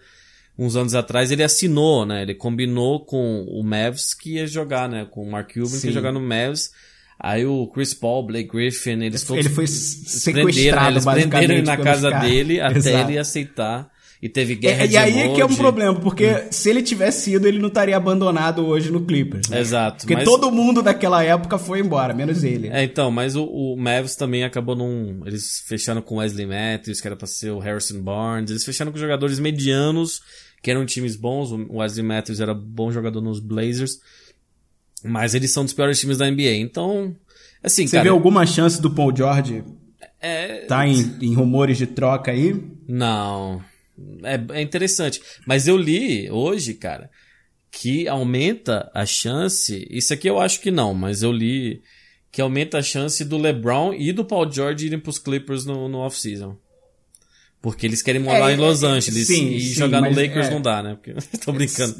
Uns anos atrás ele assinou, né? Ele combinou com o Mavs que ia jogar, né? Com o Mark Cuban que Sim. ia jogar no Mavs. Aí o Chris Paul, Blake Griffin, eles todos Ele foi eles prenderam, sequestrado eles basicamente prenderam ele na casa caras. dele até Exato. ele aceitar. E teve guerra É, de e aí é que é um emoji. problema, porque se ele tivesse ido, ele não estaria abandonado hoje no Clippers. né? Exato, Porque mas- todo mundo daquela época foi embora, menos ele. É, então, mas o, o Mavs também acabou num. Eles fecharam com Wesley Matthews, que era pra ser o Harrison Barnes. Eles fecharam com jogadores medianos, que eram times bons. O Wesley Matthews era bom jogador nos Blazers. Mas eles são dos piores times da NBA. Então, assim, Você cara. vê alguma chance do Paul George É, tá em, em rumores de troca aí? Não. É, é interessante. Mas eu li hoje, cara, que aumenta a chance. Isso aqui eu acho que não, mas eu li que aumenta a chance do LeBron e do Paul George irem pros Clippers no, no off-season. Porque eles querem morar É, em Los é, Angeles sim, e sim, jogar no Lakers é. não dá, né? Porque tô brincando.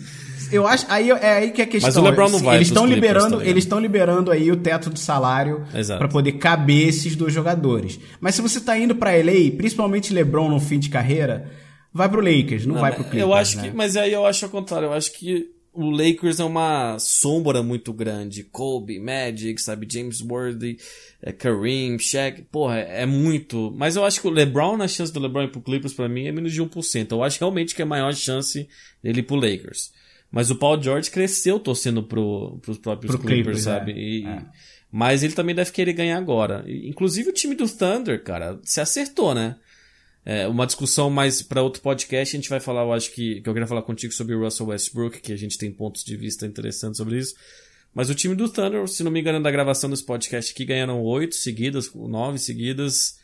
Eu acho aí é aí que é a questão. Mas o LeBron não vai Eles estão liberando, tá eles estão liberando aí o teto de salário para poder caber esses dois jogadores. Mas se você tá indo para LA, principalmente LeBron no fim de carreira, vai pro Lakers, não, vai pro Clippers. eu acho né? que, mas aí eu acho ao contrário. Eu acho que o Lakers é uma sombra muito grande. Kobe, Magic, sabe, James Worthy, é, Kareem, Shaq, porra, é, é muito. Mas eu acho que o LeBron, a chance do LeBron ir pro Clippers pra mim é menos de 1%. Eu acho realmente que é a maior chance dele ir pro Lakers. Mas o Paul George cresceu torcendo pro, pros próprios Pro Clippers, Clippers, é. sabe? E- É. Mas ele também deve querer ganhar agora. Inclusive o time do Thunder, cara, se acertou, né? É, uma discussão mais para outro podcast, a gente vai falar, eu acho que, que eu queria falar contigo sobre o Russell Westbrook, que a gente tem pontos de vista interessantes sobre isso. Mas o time do Thunder, se não me engano, da gravação desse podcast aqui, ganharam oito seguidas, nove seguidas.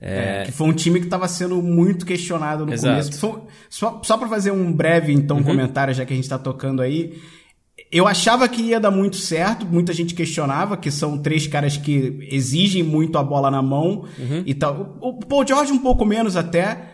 É, que foi um time que estava sendo muito questionado no Exato. começo. Só, só para fazer um breve então comentário, já que a gente está tocando aí. Eu achava que ia dar muito certo, muita gente questionava, que são três caras que exigem muito a bola na mão e tal. O o Paul George um pouco menos até.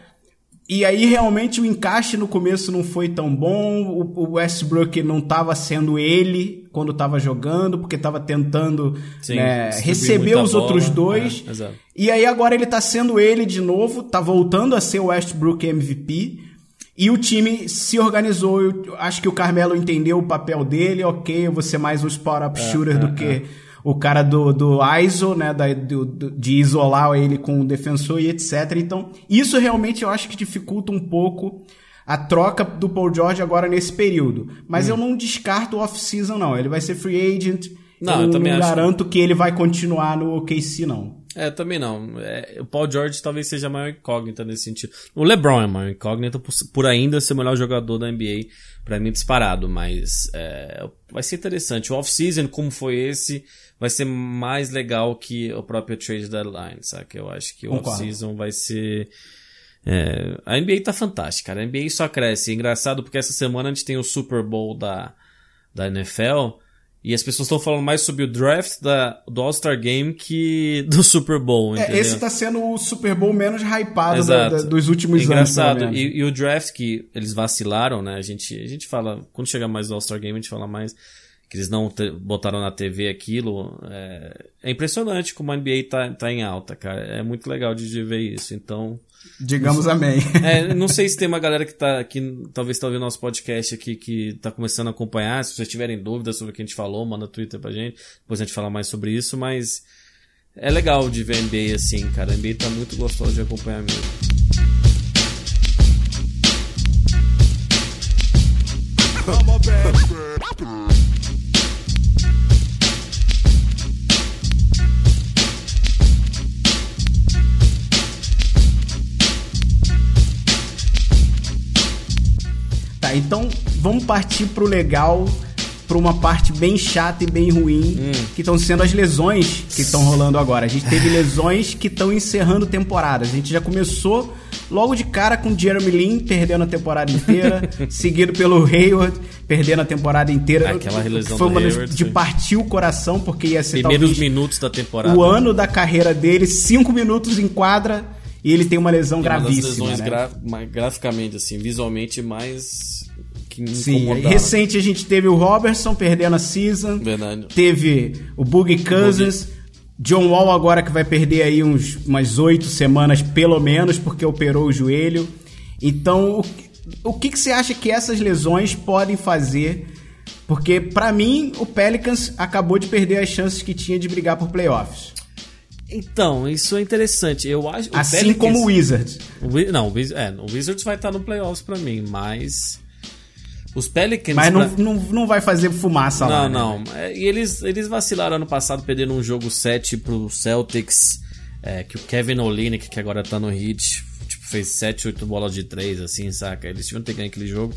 E aí realmente o encaixe no começo não foi tão bom. O o Westbrook não estava sendo ele quando estava jogando, porque estava tentando Sim, né, receber os outros bola. dois. É. E aí agora ele tá sendo ele de novo, tá voltando a ser o Westbrook MVP. E o time se organizou. Eu acho que o Carmelo entendeu o papel dele. Ok, eu vou ser mais um spot-up É, shooter do que o cara do, do ISO, né, da, do, de isolar ele com o defensor e etc. Então, isso realmente eu acho que dificulta um pouco a troca do Paul George agora nesse período. Mas hum. eu não descarto o off-season, não. Ele vai ser free agent. Não, eu, eu também não acho... garanto que ele vai continuar no OKC, não. É, também não. É, o Paul George talvez seja a maior incógnita nesse sentido. O LeBron é a maior incógnita por, por ainda ser o melhor jogador da NBA, para mim disparado, mas é, vai ser interessante. O off-season, como foi esse, vai ser mais legal que o próprio trade deadline, sabe? Eu acho que o off-season vai ser... É, a NBA tá fantástica, cara. A NBA só cresce. É engraçado porque essa semana a gente tem o Super Bowl da, da NFL e as pessoas estão falando mais sobre o draft da, do All-Star Game que do Super Bowl. É, esse tá sendo o Super Bowl menos hypado da, da, dos últimos Engraçado. anos. Engraçado. E, e, o draft que eles vacilaram, né? A gente, a gente fala, quando chegar mais do All-Star Game, a gente fala mais que eles não botaram na TV aquilo. É, é, impressionante como a NBA tá, tá em alta, cara. É muito legal de, de ver isso. Então. Digamos amém. É, não sei se tem uma galera que tá que talvez tá ouvindo nosso podcast aqui que tá começando a acompanhar. Se vocês tiverem dúvidas sobre o que a gente falou, manda Twitter pra gente. Depois a gente fala mais sobre isso, mas é legal de ver a NBA assim, cara. A NBA tá muito gostoso de acompanhar mesmo. Então vamos partir pro legal, pra uma parte bem chata e bem ruim, hum. que estão sendo as lesões que estão rolando agora. A gente teve lesões que estão encerrando temporadas. A gente já começou logo de cara com Jeremy Lin perdendo a temporada inteira, seguido pelo Hayward perdendo a temporada inteira. Aquela lesão Foi uma Hayward, de partir o coração, porque ia ser Primeiros minutos da temporada. O ano da carreira dele, cinco minutos em quadra, e ele tem uma lesão uma gravíssima. lesões né? gra graficamente, assim, visualmente mais que Sim, recente a gente teve o Robertson perdendo a season. Verdade. Teve o Boogie Cousins. John Wall agora que vai perder aí uns, umas oito semanas pelo menos, porque operou o joelho. Então, o, o que, que você acha que essas lesões podem fazer? Porque, para mim, o Pelicans acabou de perder as chances que tinha de brigar por playoffs. Então, isso é interessante. Eu acho. assim Pelicans, como o Wizards. O, não, o, é, o Wizards vai estar no playoffs para mim, mas os Pelicans. Mas não, pra... não, não vai fazer fumaça não, lá. Não, né? não. É, e eles, eles vacilaram ano passado, perdendo um jogo 7 pro Celtics. É, que o Kevin Olynyk, que agora tá no Heat, tipo, fez 7, 8 bolas de 3, assim, saca? Eles tinham que ter ganho aquele jogo.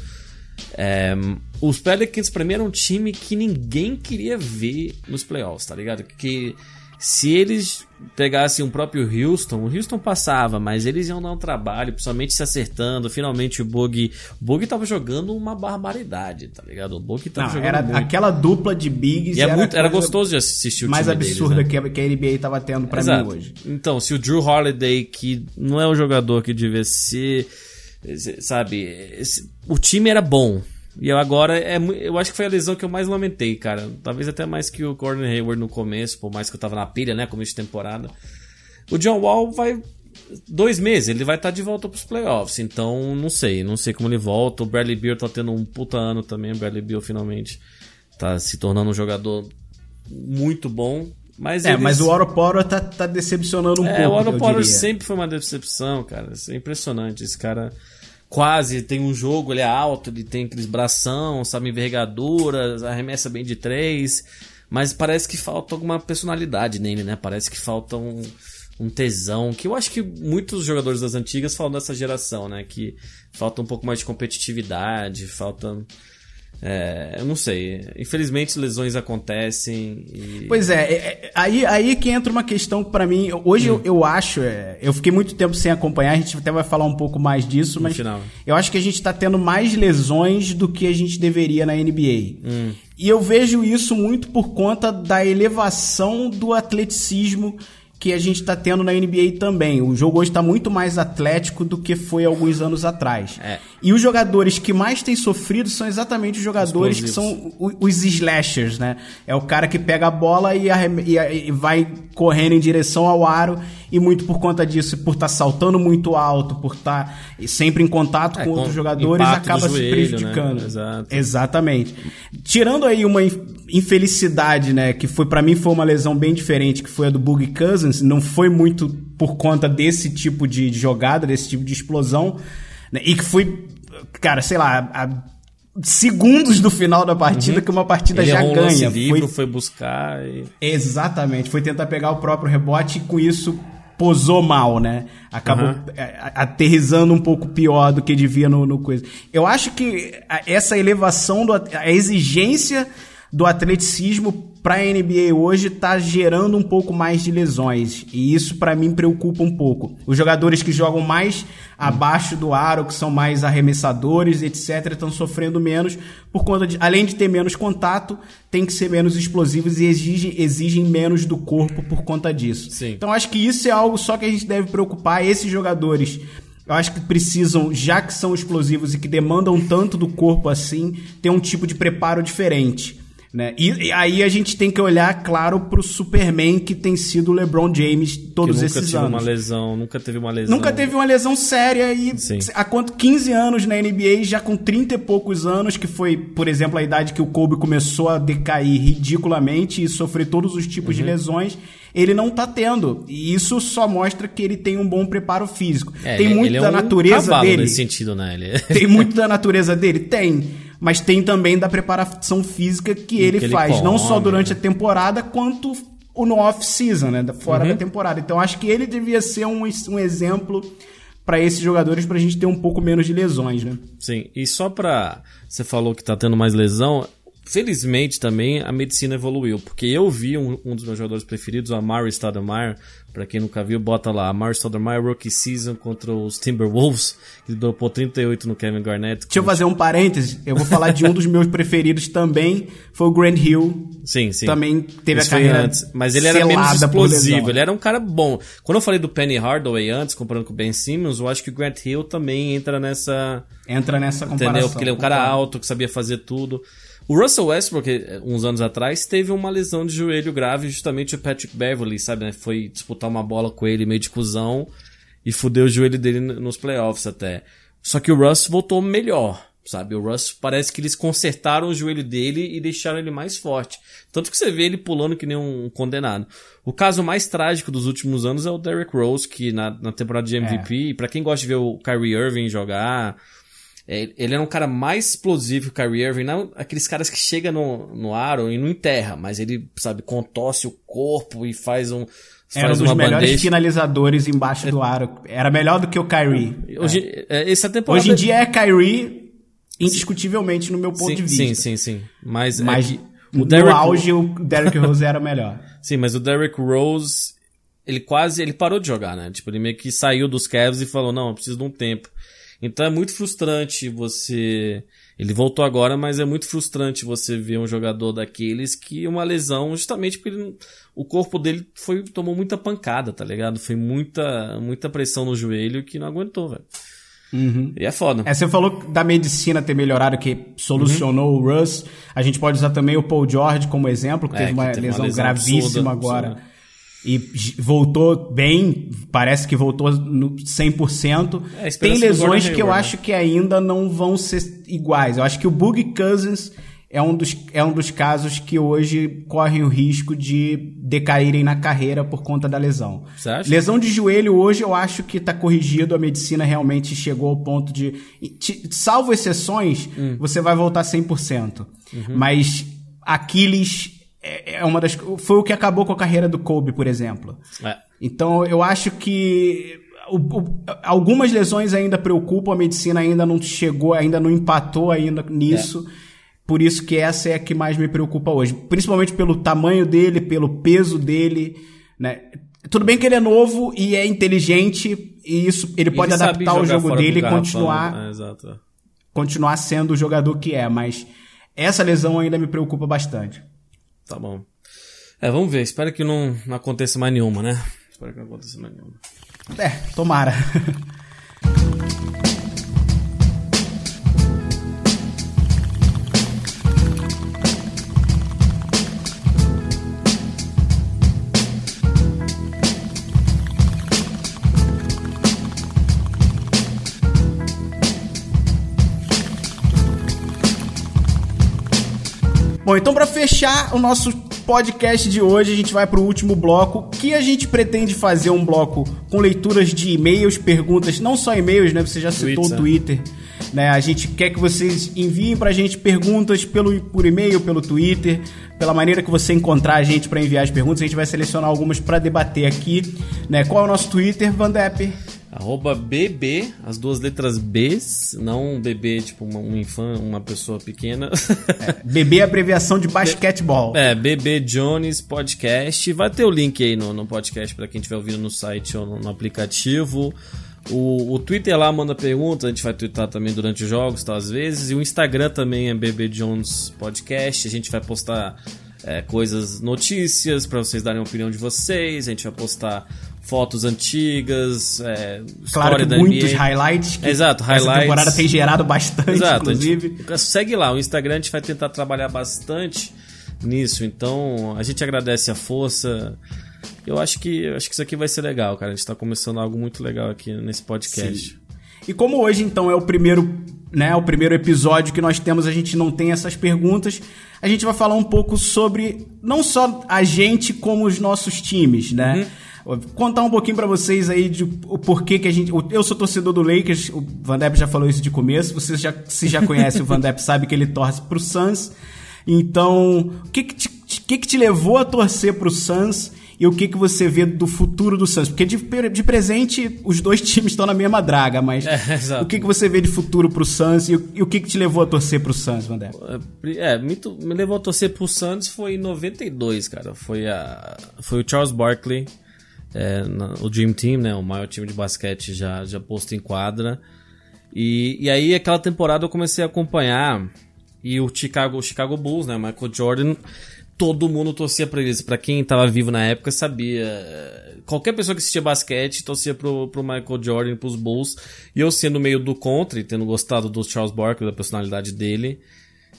É, os Pelicans, pra mim, era um time que ninguém queria ver nos playoffs, tá ligado? Que se eles pegassem o próprio Houston, o Houston passava, mas eles iam dar um trabalho, principalmente se acertando. Finalmente o Bug. O Bug tava jogando uma barbaridade, tá ligado? O Bug tava Não, jogando. Era muito. aquela dupla de bigs. E é era, muito, era gostoso de assistir o mais time absurda deles, né? que a NBA tava tendo pra Exato. mim hoje. Então, se o Drew Holiday, que não é o jogador que devia ser. Sabe, o time era bom, e eu agora, é, eu acho que foi a lesão que eu mais lamentei, cara. Talvez até mais que o Gordon Hayward no começo, por mais que eu tava na pilha, né? Começo de temporada. O John Wall vai. Dois meses, ele vai estar tá de volta pros playoffs. Então, não sei. Não sei como ele volta. O Bradley Beal tá tendo um puta ano também. O Bradley Beal finalmente tá se tornando um jogador muito bom. Mas é, eles... mas o Oroporo tá, tá decepcionando um é, pouco. É, o Oroporo sempre foi uma decepção, cara. Isso é impressionante. Esse cara quase tem um jogo, ele é alto, ele tem aqueles bração, sabe, envergadura, arremessa bem de três, mas parece que falta alguma personalidade nele, né? Parece que falta um, um tesão, que eu acho que muitos jogadores das antigas falam dessa geração, né? Que falta um pouco mais de competitividade, falta é, eu não sei. Infelizmente, lesões acontecem. E... Pois é, é, é aí, aí que entra uma questão para mim. Hoje hum. eu, eu, acho, é, eu fiquei muito tempo sem acompanhar, a gente até vai falar um pouco mais disso, mas eu acho que a gente tá tendo mais lesões do que a gente deveria na NBA. Hum. E eu vejo isso muito por conta da elevação do atleticismo que a gente está tendo na NBA também. O jogo hoje está muito mais atlético do que foi alguns anos atrás. É. E os jogadores que mais têm sofrido são exatamente os jogadores que são os slashers, né? É o cara que pega a bola e, e, e vai correndo em direção ao aro e muito por conta disso, por estar tá saltando muito alto, por estar tá sempre em contato é, com, com outros jogadores, acaba joelho, se prejudicando. Né? Exato. Exatamente. Tirando aí uma infelicidade, né, que foi para mim foi uma lesão bem diferente, que foi a do Boogie Cousins, não foi muito por conta desse tipo de jogada, desse tipo de explosão, né, e que foi cara, sei lá, a, segundos do final da partida uhum. que uma partida Ele já ganha. Foi... foi buscar e... Exatamente, foi tentar pegar o próprio rebote e com isso posou mal, né? Acabou uhum. aterrizando um pouco pior do que devia no, no coisa. Eu acho que essa elevação, do, a exigência do atleticismo para a NBA hoje está gerando um pouco mais de lesões e isso para mim preocupa um pouco. Os jogadores que jogam mais abaixo do aro, que são mais arremessadores, etc, estão sofrendo menos por conta de, além de ter menos contato, tem que ser menos explosivos e exigem, exigem menos do corpo por conta disso. Sim. Então acho que isso é algo só que a gente deve preocupar esses jogadores eu acho que precisam, já que são explosivos e que demandam tanto do corpo assim, ter um tipo de preparo diferente. Né? E, e, aí a gente tem que olhar, claro, pro Superman que tem sido o LeBron James todos esses anos. Nunca teve uma lesão, nunca teve uma lesão. Nunca teve uma lesão séria e Sim. há quanto 15 anos na NBA, já com 30 e poucos anos, que foi, por exemplo, a idade que o Kobe começou a decair ridiculamente e sofrer todos os tipos uhum. de lesões, ele não tá tendo. E isso só mostra que ele tem um bom preparo físico. É, tem ele, muito ele da é um natureza dele. nesse sentido, né? Ele... tem muito da natureza dele? Tem mas tem também da preparação física que ele que faz, ele come, não só durante né? a temporada, quanto no off-season, né? Fora uhum. da temporada. Então acho que ele devia ser um, um exemplo para esses jogadores para a gente ter um pouco menos de lesões, né? Sim, e só para você falou que tá tendo mais lesão, felizmente também a medicina evoluiu, porque eu vi um, um dos meus jogadores preferidos, o Amari Stoudemire, para quem nunca viu, bota lá, Amari Stoudemire Rookie Season contra os Timberwolves, que dropou 38 no Kevin Garnett. Deixa eu fazer um parêntese, eu vou falar de um dos meus preferidos também, foi o Grant Hill. Sim, sim. Também teve Isso a carreira antes, mas ele era menos explosivo, ele era um cara bom. Quando eu falei do Penny Hardaway antes, comparando com o Ben Simmons, eu acho que o Grant Hill também entra nessa... Entra nessa comparação. Entendeu? Porque ele é um cara alto, que sabia fazer tudo. O Russell Westbrook, eh, uns anos atrás, teve uma lesão de joelho grave, justamente o Patrick Beverly, sabe, né? Foi disputar uma bola com ele meio de cuzão e fudeu o joelho dele nos playoffs até. Só que o Russ voltou melhor, sabe? O Russ parece que eles consertaram o joelho dele e deixaram ele mais forte. Tanto que você vê ele pulando que nem um condenado. O caso mais trágico dos últimos anos é o Derrick Rose, que na, na temporada de MVP, é. para quem gosta de ver o Kyrie Irving jogar, ele era um cara mais explosivo que o Kyrie Irving, não aqueles caras que chega no, no aro e não enterra, mas ele, sabe, contorce o corpo e faz um. Era faz um dos melhores bandeja. finalizadores embaixo do aro. Era melhor do que o Kyrie. Hoje, é. essa temporada... Hoje em dia é Kyrie, indiscutivelmente, no meu ponto sim, de vista. Sim, sim, sim. Mas, mas é o Derrick... no auge, o Derrick Rose era melhor. Sim, mas o Derrick Rose, ele quase, ele parou de jogar, né? Tipo, ele meio que saiu dos Cavs e falou, não, eu preciso de um tempo. Então é muito frustrante você. Ele voltou agora, mas é muito frustrante você ver um jogador daqueles que uma lesão, justamente porque ele, o corpo dele foi tomou muita pancada, tá ligado? Foi muita, muita pressão no joelho que não aguentou, velho. Uhum. E é foda. É, você falou da medicina ter melhorado, que solucionou uhum. o Russ. A gente pode usar também o Paul George como exemplo, que é, teve, uma, que teve lesão uma lesão gravíssima absurda, agora. Absurda e voltou bem, parece que voltou no 100%. É, Tem lesões que eu né? acho que ainda não vão ser iguais. Eu acho que o Boogie Cousins é um dos, é um dos casos que hoje correm o risco de decaírem na carreira por conta da lesão. Você acha? Lesão de joelho hoje eu acho que está corrigido, a medicina realmente chegou ao ponto de. Salvo exceções, hum. você vai voltar 100%. Uhum. Mas Aquiles é, é uma das. Foi o que acabou com a carreira do Kobe, por exemplo. É. Então eu acho que o, o, algumas lesões ainda preocupam, a medicina ainda não chegou, ainda não empatou ainda nisso. É. Por isso que essa é a que mais me preocupa hoje. Principalmente pelo tamanho dele, pelo peso dele, né? Tudo bem que ele é novo e é inteligente e isso ele pode ele adaptar o jogo dele e continuar é, continuar sendo o jogador que é, mas essa lesão ainda me preocupa bastante. Tá bom. É, vamos ver. Espero que não, não aconteça mais nenhuma, né? Espero que não aconteça mais nenhuma. É, tomara. Bom, então para fechar o nosso podcast de hoje, a gente vai para o último bloco, que a gente pretende fazer um bloco com leituras de e-mails, perguntas, não só e-mails, né? Você já citou Tweets, o Twitter, né? A gente quer que vocês enviem pra gente perguntas pelo por e-mail, pelo Twitter, pela maneira que você encontrar a gente para enviar as perguntas, a gente vai selecionar algumas para debater aqui, né? Qual é o nosso Twitter, Vandep? Arroba BB, as duas letras Bs, não BB, tipo uma, um infã, uma pessoa pequena. BB é abreviação de basquetebol. É, BB Jones Podcast. Vai ter o link aí no, no podcast para quem estiver ouvindo no site ou no, no aplicativo. O, o Twitter lá manda perguntas, a gente vai twittar também durante os jogos, tá, às vezes. E o Instagram também é BB Jones Podcast. A gente vai postar é, coisas, notícias para vocês darem a opinião de vocês. A gente vai postar fotos antigas, é, Claro que muitos NBA. highlights. Que Exato, Essa highlights. temporada tem gerado bastante, Exato, inclusive. gente- segue lá, o Instagram a gente vai tentar trabalhar bastante nisso, então a gente agradece a força. Eu acho que acho que isso aqui vai ser legal, cara. A gente tá começando algo muito legal aqui nesse podcast. E como hoje, então, é o primeiro, né, o primeiro episódio que nós temos, a gente não tem essas perguntas, a gente vai falar um pouco sobre não só a gente, como os nossos times, né? Vou Contar um pouquinho pra vocês aí de o porquê que a gente. Eu sou torcedor do Lakers, o Van Depp já falou isso de começo. Você já, se já conhece o Van Depp, sabe que ele torce pro Suns. Então, o que que te, que que te levou a torcer pro Suns e o que que você vê do futuro do Suns? Porque de, de presente, os dois times estão na mesma draga, mas É, o que que você vê de futuro pro Suns e, o- e o que que te levou a torcer pro Suns, Van Depp? É, me, me levou a torcer pro Santos foi em 92, cara. Foi, a, foi o Charles Barkley, é, na- o Dream Team, né? O maior time de basquete já, já posto em quadra. E, e aí, aquela temporada eu comecei a acompanhar. E o Chicago, o Chicago Bulls, né? Michael Jordan, todo mundo torcia pra eles. Pra quem tava vivo na época, sabia. Qualquer pessoa que assistia basquete torcia pro, Michael Jordan pros Bulls. E eu sendo meio do contra e tendo gostado do Charles Barkley, da personalidade dele,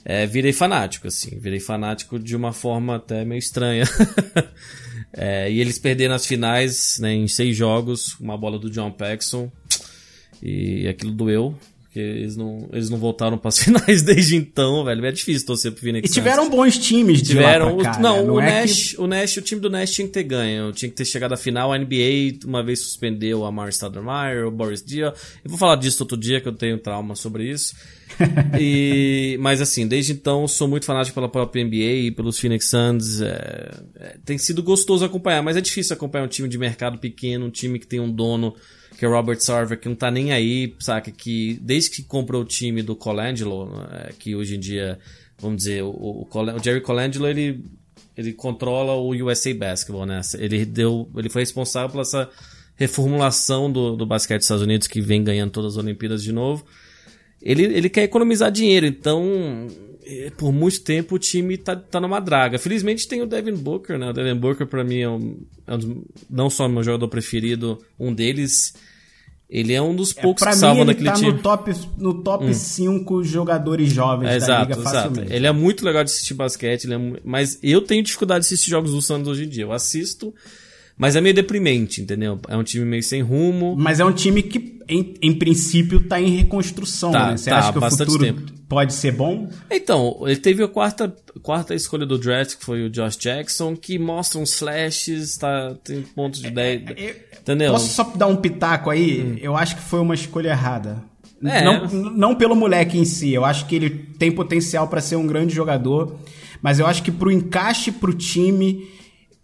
é, virei fanático, assim. Virei fanático de uma forma até meio estranha. É, e eles perderam as finais né, em seis jogos, uma bola do John Paxson. E aquilo doeu. Porque eles não, eles não voltaram para as finais desde então, velho. É difícil torcer pro Phoenix E tiveram bons times de Tiveram. cá, o- não, né? o, é Nash, que- o Nash, o time do Nash tinha que ter ganho. Tinha que ter chegado à final. A NBA uma vez suspendeu a Amar Stoudemire, o Boris Dia. Eu vou falar disso outro dia, que eu tenho trauma sobre isso. e, mas assim, desde então sou muito fanático pela própria NBA e pelos Phoenix Suns. é, é, tem sido gostoso acompanhar, mas é difícil acompanhar um time de mercado pequeno, um time que tem um dono que o Robert Sarver, que não tá nem aí, saca? Que desde que comprou o time do Colangelo, é, que hoje em dia, vamos dizer, o, o, o Jerry Colangelo, ele, ele controla o USA Basketball, né? Ele, deu, ele foi responsável por essa reformulação do, do basquete dos Estados Unidos, que vem ganhando todas as Olimpíadas de novo. Ele, ele quer economizar dinheiro, então eh, por muito tempo o time tá, tá numa draga. Felizmente tem o Devin Booker, né? O Devin Booker pra mim é, um, é um dos, não só meu jogador preferido, um deles. Ele é um dos poucos pra que mim, ele naquele tá time. no top, no top 5 jogadores jovens É, da exato, liga exato. facilmente. Ele é muito legal de assistir basquete, ele é mas eu tenho dificuldade de assistir jogos do Santos hoje em dia. Eu assisto, mas é meio deprimente, entendeu? É um time meio sem rumo. Mas é um time que, em, em princípio, tá em reconstrução, Tá, né? Você tá, acha que o futuro tempo. pode ser bom? Então, ele teve a quarta, quarta escolha do draft, que foi o Josh Jackson, que mostra uns flashes, tá, tem pontos de 10. Entendeu? Posso só dar um pitaco aí? Eu acho que foi uma escolha errada. É. Não, não pelo moleque em si. Eu acho que ele tem potencial pra ser um grande jogador. Mas eu acho que pro encaixe pro time,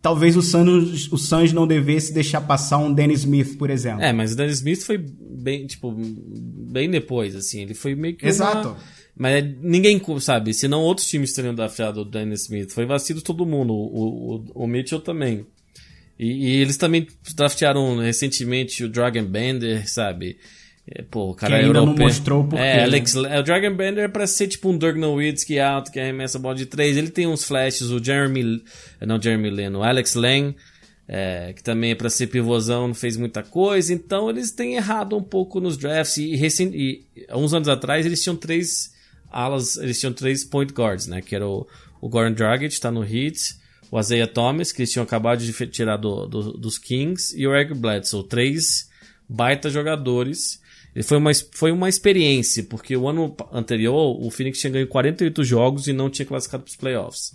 talvez o Suns, o Suns não devesse deixar passar um Dennis Smith, por exemplo. É, mas o Dennis Smith foi bem, tipo, bem depois, assim. Ele foi meio que. Exato. Uma... Mas ninguém sabe, senão outros times teriam draftado o Dennis Smith. Foi vacilo todo mundo, o, o, o Mitchell também. E, e eles também draftearam recentemente o Dragon Bender, sabe? É, pô, o cara Que é ainda não europeu. mostrou o porquê, É, né? Alex, é, o Dragon Bender é pra ser tipo um Dirk Nowitzki alto, que arremessa a bola de três. Ele tem uns flashes, o Jeremy... Não, Jeremy Lin, o Alex Lang, é, que também é pra ser pivôzão, não fez muita coisa. Então eles têm errado um pouco nos drafts. E, recen- e há uns anos atrás eles tinham três alas, eles tinham três point guards, né? Que era o, o Goran Dragic, tá no Heat, o Isaiah Thomas, que eles tinham acabado de tirar do, do- dos Kings, e o Eric Bledsoe. Três baita jogadores. Foi uma, foi uma experiência, porque o ano anterior o Phoenix tinha ganho 48 jogos e não tinha classificado para os playoffs.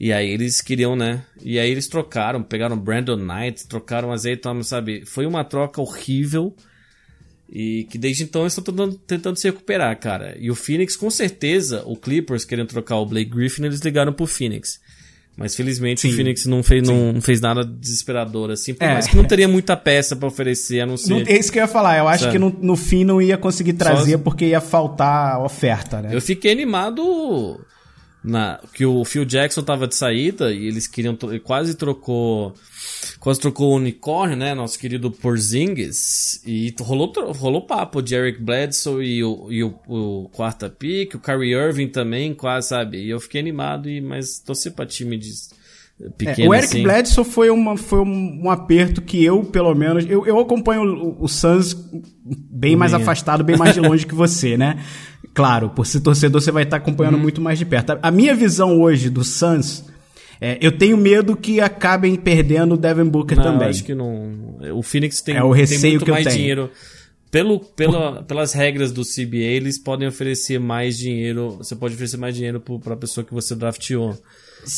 E aí eles queriam, né? E aí eles trocaram, pegaram Brandon Knight, trocaram Thomas, sabe? Foi uma troca horrível. E que desde então eles estão tentando, tentando, se recuperar, cara. E o Phoenix, com certeza, o Clippers querendo trocar o Blake Griffin, eles ligaram pro Phoenix. Mas felizmente Sim. o Phoenix não fez, não, não, fez nada desesperador, assim, por é. mais que não teria muita peça para oferecer, a não ser. Não, é isso que eu ia falar. Eu acho Sabe? que no, no, fim não ia conseguir trazer Só... porque ia faltar oferta, né? Eu fiquei animado na que o Phil Jackson tava de saída e eles queriam ele quase trocou quase trocou o unicórnio, né, nosso querido Porzingis e rolou rolou papo de Eric Bledsoe e o, e o, o quarta pick, o Kyrie Irving também, quase, sabe? E eu fiquei animado e mas torci para time de Pequeno, é, o Eric assim. Bledsoe foi, uma, foi um, um, aperto que eu, pelo menos, eu, eu acompanho o, o Suns bem mais afastado, bem mais de longe que você, né? Claro, por ser torcedor você vai estar acompanhando uhum. muito mais de perto. A minha visão hoje do Suns, é, eu tenho medo que acabem perdendo o Devin Booker não, também. acho que não. O Phoenix tem, é o receio tem muito que mais eu tenho. dinheiro. Pelo, pela, pelas regras do CBA, eles podem oferecer mais dinheiro. Você pode oferecer mais dinheiro para a pessoa que você drafteou.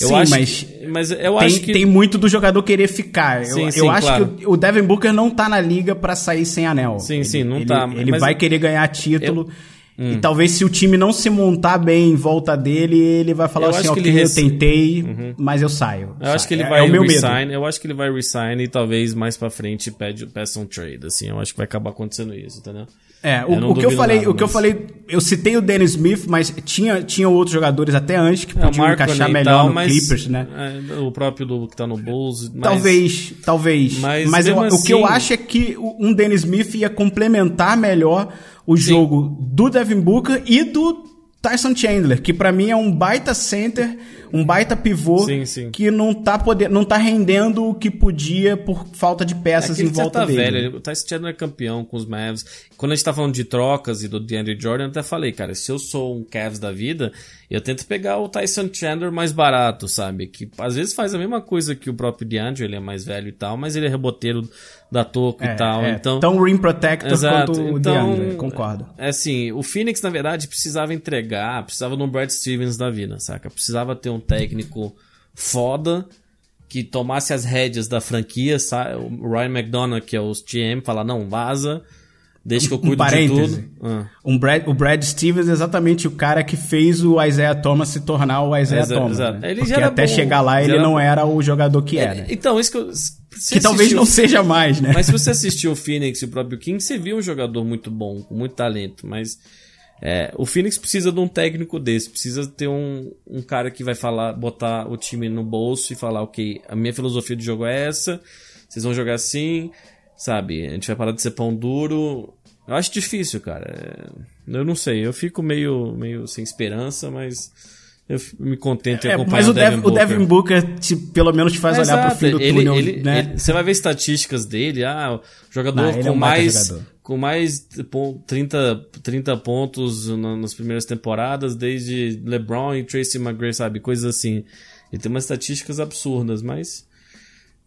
Eu sim, acho mas, que, mas eu tem, acho que tem muito do jogador querer ficar. Sim, eu, sim, eu acho claro. que o, o Devin Booker não tá na liga para sair sem anel. Sim, ele, sim, não ele, tá. Ele vai querer ganhar título. Eu, Hum. E talvez se o time não se montar bem em volta dele, ele vai falar eu assim, ok, rec... eu tentei, uhum. mas eu saio. Eu acho que ele é, vai é resign, eu acho que ele vai resign e talvez mais pra frente pede, peça um trade, assim, eu acho que vai acabar acontecendo isso, entendeu? É, o, o que eu falei, nada, o que mas... eu falei, eu citei o Dennis Smith, mas tinha, tinha outros jogadores até antes que é, podiam encaixar melhor tal, no mas, Clippers, né? É, o próprio do que tá no Bulls. Mas, talvez, talvez. Mas, mas eu, assim, o que eu assim- acho é que um Dennis Smith ia complementar melhor o Sim. jogo do Devin Booker e do Tyson Chandler, que para mim é um baita center um baita pivô sim, sim. que não tá, podendo, não tá rendendo o que podia por falta de peças é em volta tá dele. Velho, o Tyson Chandler é campeão com os Mavs. Quando a gente tá falando de trocas e do DeAndre Jordan, eu até falei, cara, se eu sou um Cavs da vida, eu tento pegar o Tyson Chandler mais barato, sabe? Que às vezes faz a mesma coisa que o próprio DeAndre, ele é mais velho e tal, mas ele é reboteiro da toco é, e tal. É, então, tão rim protector exato, quanto o então, DeAndre, concordo. É assim, o Phoenix, na verdade, precisava entregar, precisava de um Brad Stevens da vida, saca? Precisava ter um técnico foda que tomasse as rédeas da franquia, sabe? o Ryan McDonough, que é o GM, falar, não, vaza, deixa que eu cuido um de tudo. Ah. Um Brad, o Brad Stevens é exatamente o cara que fez o Isaiah Thomas se tornar o Isaiah Exa Thomas. Exato. Né? Ele Porque até bom, chegar lá ele não era o jogador que é, era. Então, isso que eu... que assistiu, talvez não seja mais, né? Mas se você assistiu o Phoenix e o próprio King, você viu um jogador muito bom, com muito talento, mas é, o Phoenix precisa de um técnico desse, precisa ter um, um cara que vai falar, botar o time no bolso e falar, ok, a minha filosofia de jogo é essa, vocês vão jogar assim, sabe? A gente vai parar de ser pão duro. Eu acho difícil, cara. É, eu não sei, eu fico meio, meio sem esperança, mas eu me contento em é, acompanhar mas o, Devin, Booker. o Devin Booker te, pelo menos te faz é, olhar exato. pro fim do ele, túnel, ele, né? Ele, você vai ver estatísticas dele, ah, jogador não, com é um mais jogador. com mais 30, 30 pontos nas primeiras temporadas desde LeBron e Tracy McGrady, sabe, coisas assim. Ele tem umas estatísticas absurdas, mas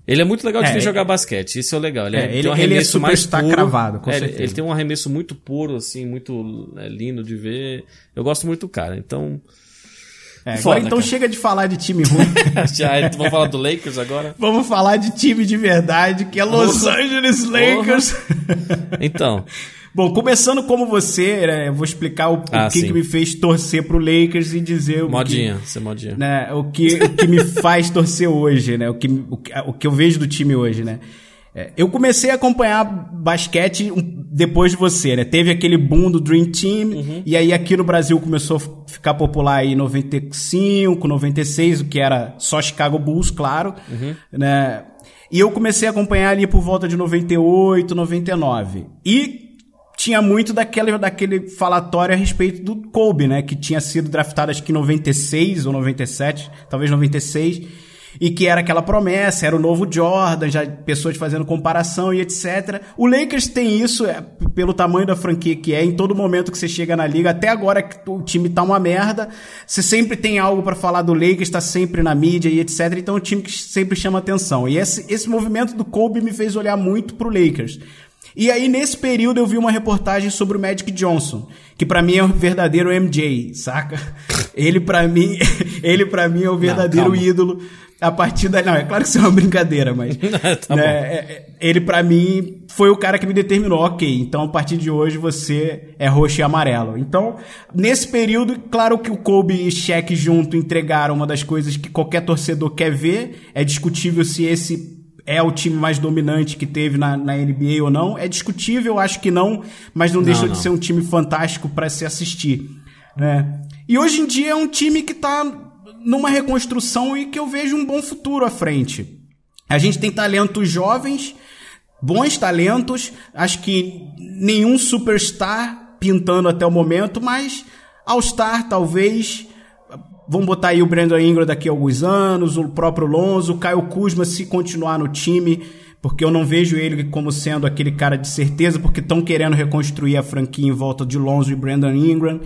ele é muito legal de é, ver jogar basquete, isso é legal. Ele, é, ele, tem um arremesso ele é mais puro. cravado, com é, certeza. Ele tem um arremesso muito puro, assim, muito é, lindo de ver. Eu gosto muito do cara, então é, agora então cara. chega de falar de time ruim. Já, vamos falar do Lakers agora? Vamos falar de time de verdade, que é Los Angeles Lakers. então. Bom, começando como você, né, eu vou explicar o, ah, o que, que, me fez torcer pro Lakers e dizer modinha, o que, você modinha. Né, o que, o que me faz torcer hoje, né? O que, o, o que eu vejo do time hoje, né? É, eu comecei a acompanhar basquete depois de você, né? Teve aquele boom do Dream Team, uhum. e aí aqui no Brasil começou a ficar popular em 95, 96, o que era só Chicago Bulls, claro, uhum. né? E eu comecei a acompanhar ali por volta de 98, 99. E tinha muito daquele, daquele falatório a respeito do Kobe, né? Que tinha sido draftado acho que em 96 ou 97, talvez 96 e que era aquela promessa, era o novo Jordan, já pessoas fazendo comparação e etc. O Lakers tem isso, é, pelo tamanho da franquia que é, em todo momento que você chega na liga, até agora que o time tá uma merda, você sempre tem algo para falar do Lakers, tá sempre na mídia e etc. Então é um time que sempre chama atenção. E esse, esse movimento do Kobe me fez olhar muito pro Lakers. E aí, nesse período, eu vi uma reportagem sobre o Magic Johnson, que para mim é o verdadeiro MJ, saca? Ele para mim, ele para mim é o verdadeiro não, ídolo a partir da. Não, é claro que isso é uma brincadeira, mas. tá né, é, é, ele, para mim, foi o cara que me determinou, ok, então a partir de hoje você é roxo e amarelo. Então, nesse período, claro que o Kobe e Shaq junto entregaram uma das coisas que qualquer torcedor quer ver. É discutível se esse é o time mais dominante que teve na, na NBA ou não. É discutível, acho que não, mas não, não deixa não. de ser um time fantástico para se assistir. Né? E hoje em dia é um time que tá numa reconstrução e que eu vejo um bom futuro à frente. A gente tem talentos jovens, bons talentos, acho que nenhum superstar pintando até o momento, mas All-Star talvez. Vamos botar aí o Brandon Ingram daqui a alguns anos, o próprio Lonzo, o Caio Kuzma se continuar no time, porque eu não vejo ele como sendo aquele cara de certeza, porque estão querendo reconstruir a franquia em volta de Lonzo e Brandon Ingram.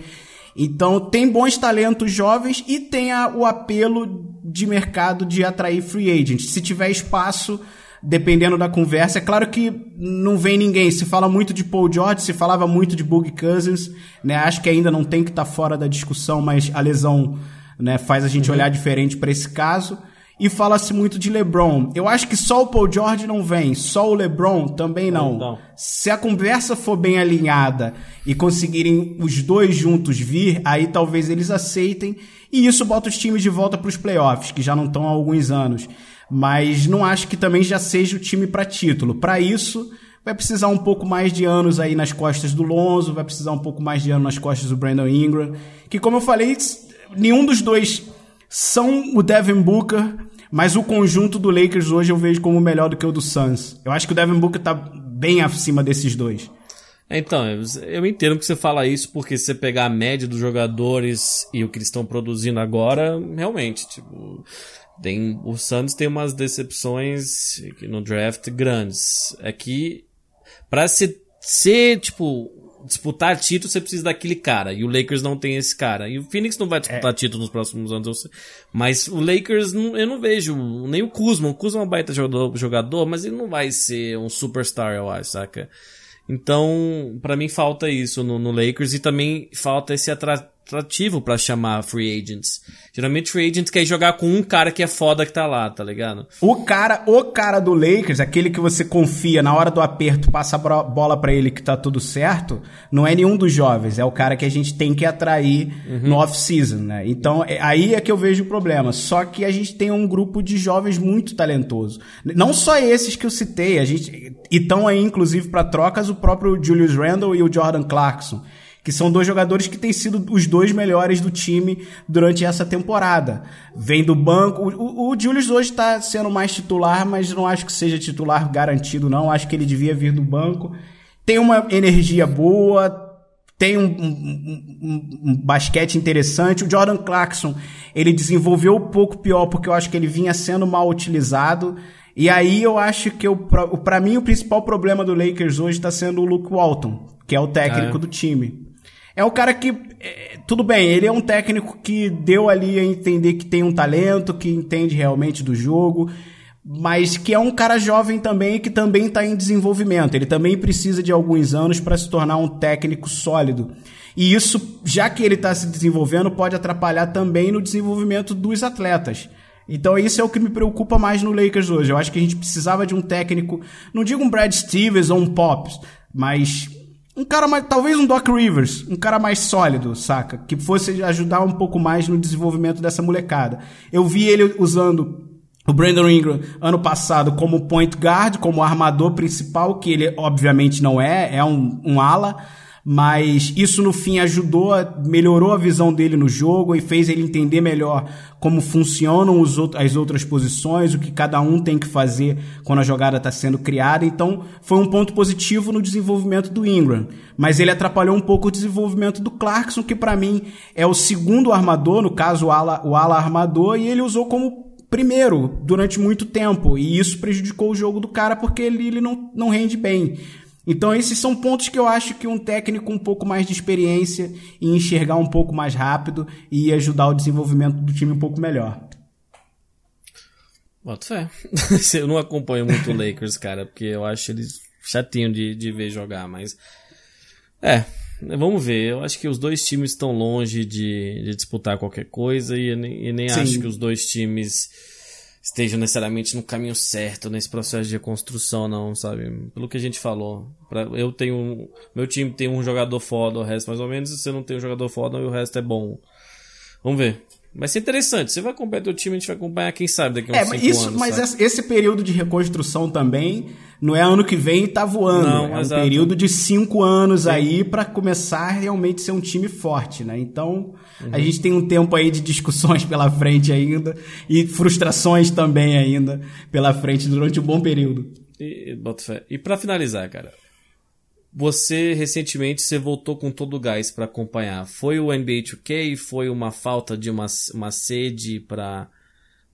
Então tem bons talentos jovens e tem a, o apelo de mercado de atrair free agents. Se tiver espaço, dependendo da conversa, é claro que não vem ninguém. Se fala muito de Paul George, se falava muito de Boogie Cousins, né? Acho que ainda não tem que estar tá fora da discussão, mas a lesão né, faz a gente uhum. olhar diferente para esse caso e fala-se muito de LeBron. Eu acho que só o Paul George não vem, só o LeBron também não. não. Se a conversa for bem alinhada e conseguirem os dois juntos vir, aí talvez eles aceitem e isso bota os times de volta para os playoffs, que já não estão há alguns anos. Mas não acho que também já seja o time para título. Para isso, vai precisar um pouco mais de anos aí nas costas do Lonzo, vai precisar um pouco mais de anos nas costas do Brandon Ingram, que como eu falei, nenhum dos dois são o Devin Booker, mas o conjunto do Lakers hoje eu vejo como melhor do que o do Suns. Eu acho que o Devin Booker tá bem acima desses dois. Então, eu entendo que você fala isso porque se você pegar a média dos jogadores e o que eles estão produzindo agora, realmente, tipo, tem, o Suns tem umas decepções no draft grandes. É que, pra ser, ser tipo, disputar título, você precisa daquele cara. E o Lakers não tem esse cara. E o Phoenix não vai disputar é. título nos próximos anos. Mas o Lakers, eu não vejo nem o Kuzma. O Kuzma é um baita jogador, mas ele não vai ser um superstar, eu acho, saca? Então, para mim falta isso no, no Lakers e também falta esse atrativo atrativo para chamar free agents. Geralmente free agents quer jogar com um cara que é foda que tá lá, tá ligado? O cara, o cara do Lakers, aquele que você confia na hora do aperto, passa a bola para ele que tá tudo certo, não é nenhum dos jovens, é o cara que a gente tem que atrair uhum. no off-season, né? Então, é, aí é que eu vejo o problema. Só que a gente tem um grupo de jovens muito talentoso. Não só esses que eu citei, a gente e estão aí inclusive para trocas o próprio Julius Randle e o Jordan Clarkson que são dois jogadores que têm sido os dois melhores do time durante essa temporada. Vem do banco. O, o Julius hoje está sendo mais titular, mas não acho que seja titular garantido, não. Acho que ele devia vir do banco. Tem uma energia boa, tem um, um, um, um, basquete interessante. O Jordan Clarkson, ele desenvolveu um pouco pior, porque eu acho que ele vinha sendo mal utilizado. E aí eu acho que para mim o principal problema do Lakers hoje está sendo o Luke Walton, que é o técnico é. do time. É o cara que. É, tudo bem, ele é um técnico que deu ali a entender que tem um talento, que entende realmente do jogo, mas que é um cara jovem também que também está em desenvolvimento. Ele também precisa de alguns anos para se tornar um técnico sólido. E isso, já que ele está se desenvolvendo, pode atrapalhar também no desenvolvimento dos atletas. Então isso é o que me preocupa mais no Lakers hoje. Eu acho que a gente precisava de um técnico, não digo um Brad Stevens ou um Pops, mas um cara mais, talvez um Doc Rivers, um cara mais sólido, saca? Que fosse ajudar um pouco mais no desenvolvimento dessa molecada. Eu vi ele usando o Brandon Ingram ano passado como point guard, como armador principal, que ele obviamente não é, é um, um ala mas isso no fim ajudou, melhorou a visão dele no jogo e fez ele entender melhor como funcionam as outras posições, o que cada um tem que fazer quando a jogada está sendo criada. Então, foi um ponto positivo no desenvolvimento do Ingram. Mas ele atrapalhou um pouco o desenvolvimento do Clarkson, que para mim é o segundo armador, no caso o ala, o ala armador, e ele usou como primeiro durante muito tempo. E isso prejudicou o jogo do cara porque ele, ele não, não rende bem. Então esses são pontos que eu acho que um técnico um pouco mais de experiência e enxergar um pouco mais rápido e ajudar o desenvolvimento do time um pouco melhor. Boto fé. eu não acompanho muito o Lakers, cara, porque eu acho eles chatinho de, de ver jogar, mas. É, vamos ver. Eu acho que os dois times estão longe de, de disputar qualquer coisa e, e nem Sim. acho que os dois times estejam necessariamente no caminho certo nesse processo de reconstrução, não, sabe? Pelo que a gente falou. Pra, eu tenho. Meu time tem um jogador foda, o resto mais ou menos, e você não tem um jogador foda e o resto é bom. Vamos ver. Vai ser interessante. Você vai acompanhar teu time, a gente vai acompanhar, quem sabe, daqui a uns É, cinco mas isso, anos. mas sabe? esse- período de reconstrução também não é ano que vem e tá voando. Não, é um exato. período de cinco anos aí pra começar a realmente ser um time forte, né? Então Uhum. a gente tem um tempo aí de discussões pela frente ainda e frustrações também ainda pela frente durante um bom período. E, e. E pra finalizar, cara, você recentemente você voltou com todo o gás pra acompanhar. Foi o NBA 2K? Foi uma falta de uma, uma sede pra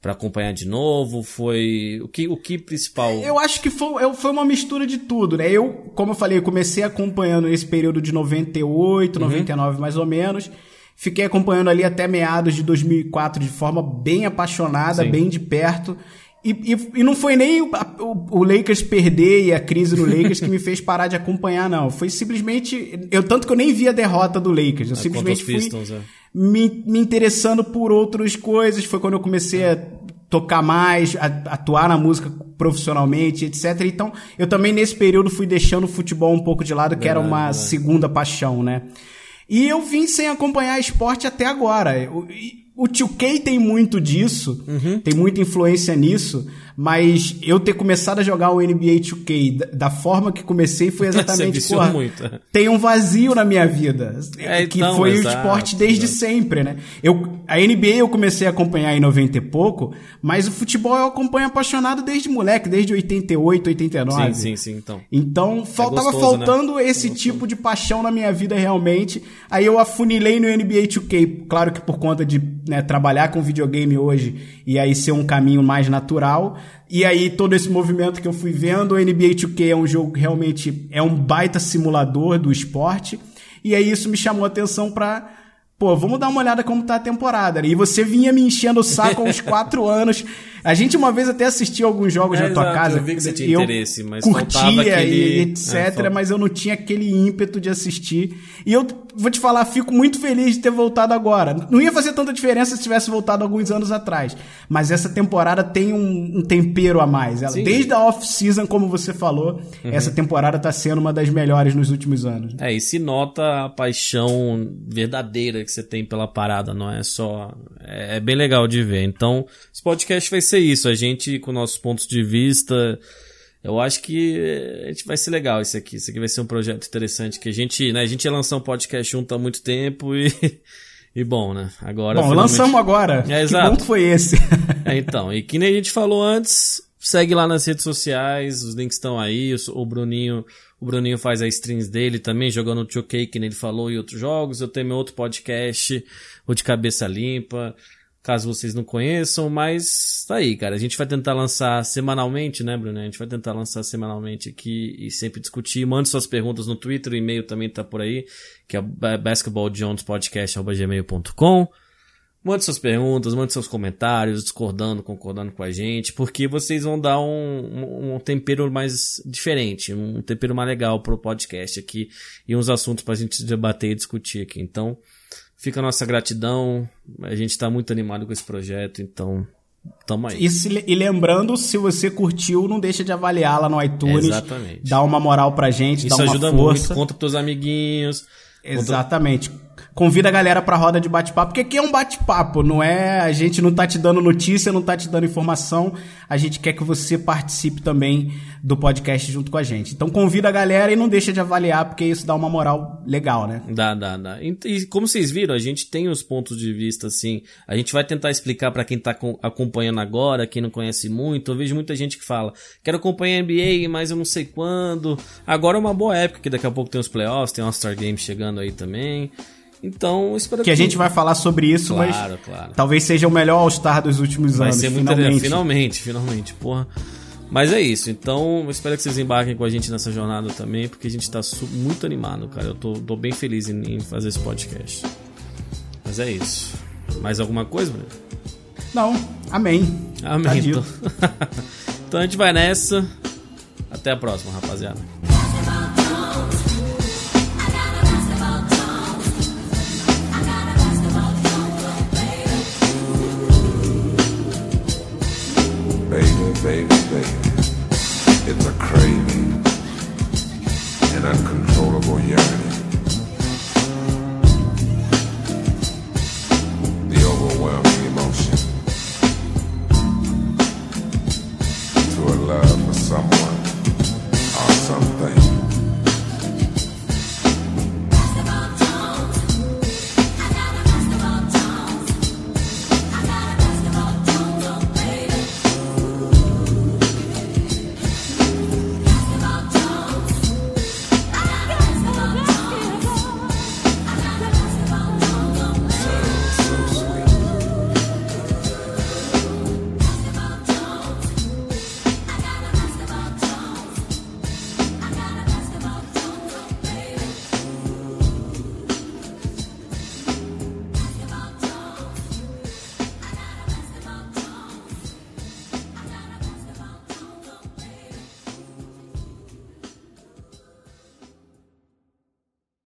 para acompanhar de novo? Foi o que o que principal? Eu acho que foi, foi uma mistura de tudo, né? Eu, como eu falei, comecei acompanhando esse período de 98, Uhum. 99 mais ou menos. Fiquei acompanhando ali até meados de 2004 de forma bem apaixonada, Sim. bem de perto. E, e, e não foi nem o, o- o Lakers perder e a crise no Lakers que me fez parar de acompanhar, não. Foi simplesmente. Eu, tanto que eu nem vi a derrota do Lakers. Eu É, simplesmente fui Pistons, é. me, me interessando por outras coisas. Foi quando eu comecei a tocar mais, a, atuar na música profissionalmente, etc. Então, eu também nesse período fui deixando o futebol um pouco de lado, que era uma segunda paixão, né? E eu vim sem acompanhar esporte até agora. O, e o 2K tem muito disso, Uhum. tem muita influência nisso, mas eu ter começado a jogar o NBA 2K da, da forma que comecei foi exatamente, viciou porra, muito. tem um vazio na minha vida, É, que então, foi o exato, esporte desde exato. sempre, né? Eu, a NBA eu comecei a acompanhar em 90 e pouco, mas o futebol eu acompanho apaixonado desde moleque, desde 88, 89. Sim, sim, sim, então. Então, faltava gostoso, né? faltando esse tipo de paixão na minha vida realmente. Aí eu afunilei no NBA 2K, claro que por conta de né, trabalhar com videogame hoje e aí ser um caminho mais natural. E aí todo esse movimento que eu fui vendo, o NBA 2K é um jogo que realmente é um baita simulador do esporte. E aí isso me chamou a atenção pra Pô, vamos dar uma olhada como tá a temporada. né? E você vinha me enchendo o saco há uns quatro anos. A gente uma vez até assistiu alguns jogos É, na tua exato, casa. eu vi que você tinha eu interesse, mas curtia aquele- e etc, é, falta- mas eu não tinha aquele ímpeto de assistir. E eu vou te falar, fico muito feliz de ter voltado agora. Não ia fazer tanta diferença se tivesse voltado alguns anos atrás. Mas essa temporada tem um, um tempero a mais. Ela-. Uhum. desde a off-season, como você falou, essa temporada tá sendo uma das melhores nos últimos anos. É, e se nota a paixão verdadeira que você tem pela parada, não é só. É, é bem legal de ver. Então, esse podcast vai ser isso. A gente, com nossos pontos de vista. Eu acho que a gente vai ser legal isso aqui. Isso aqui vai ser um projeto interessante que a gente, né? A gente ia lançar um podcast junto há muito tempo e. E bom, né? Agora. Bom, finalmente- lançamos agora. É, exato. que foi esse. É, então, e que nem a gente falou antes, segue lá nas redes sociais, os links estão aí, o, o Bruninho, o Bruninho faz a streams dele também, jogando o 2K, que nem ele falou, e outros jogos. Eu tenho meu outro podcast, o de cabeça limpa, caso vocês não conheçam, mas tá aí, cara. A gente vai tentar lançar semanalmente, né, Bruno? A gente vai tentar lançar semanalmente aqui e sempre discutir. Mande suas perguntas no Twitter, o e-mail também tá por aí, que é basketballjonespodcast.gmail.com. Mande suas perguntas, mande seus comentários, discordando, concordando com a gente, porque vocês vão dar um, um, tempero mais diferente, um tempero mais legal pro podcast aqui e uns assuntos pra gente debater e discutir aqui. Então, fica a nossa gratidão, a gente tá muito animado com esse projeto, então, tamo aí. E, se- e lembrando, se você curtiu, não deixa de avaliar lá no iTunes. Exatamente. Dá uma moral pra gente, Isso dá uma ajuda força. muito, conta pros teus amiguinhos. Exatamente. Convida a galera pra roda de bate-papo, porque aqui é um bate-papo, não é? A gente não tá te dando notícia, não tá te dando informação, a gente quer que você participe também do podcast junto com a gente. Então convida a galera e não deixa de avaliar, porque isso dá uma moral legal, né? Dá, dá, dá. E, como vocês viram, a gente tem os pontos de vista, assim. A gente vai tentar explicar pra quem tá com- acompanhando agora, quem não conhece muito. Eu vejo muita gente que fala, quero acompanhar NBA, mas eu não sei quando. Agora é uma boa época, que daqui a pouco tem os playoffs, tem o All-Star Game chegando aí também. Então, espero Que a gente vai falar sobre isso, Claro, mas claro. talvmuito seja o melhor All-Star dos últimos Vai anos. ser muito finalmente. finalmente, finalmente, porra. Mas é isso, então espero que vocês embarquem com a gente nessa jornada também, porque a gente tá muito animado, cara. Eu tô, tô bem feliz em, em fazer esse podcast. Mas é isso. Mais alguma coisa, Bruno? Não, amém. Amém. Tá então. então a gente vai nessa. Até a próxima, rapaziada. Baby, baby. It's a craving, an uncontrollable yearning.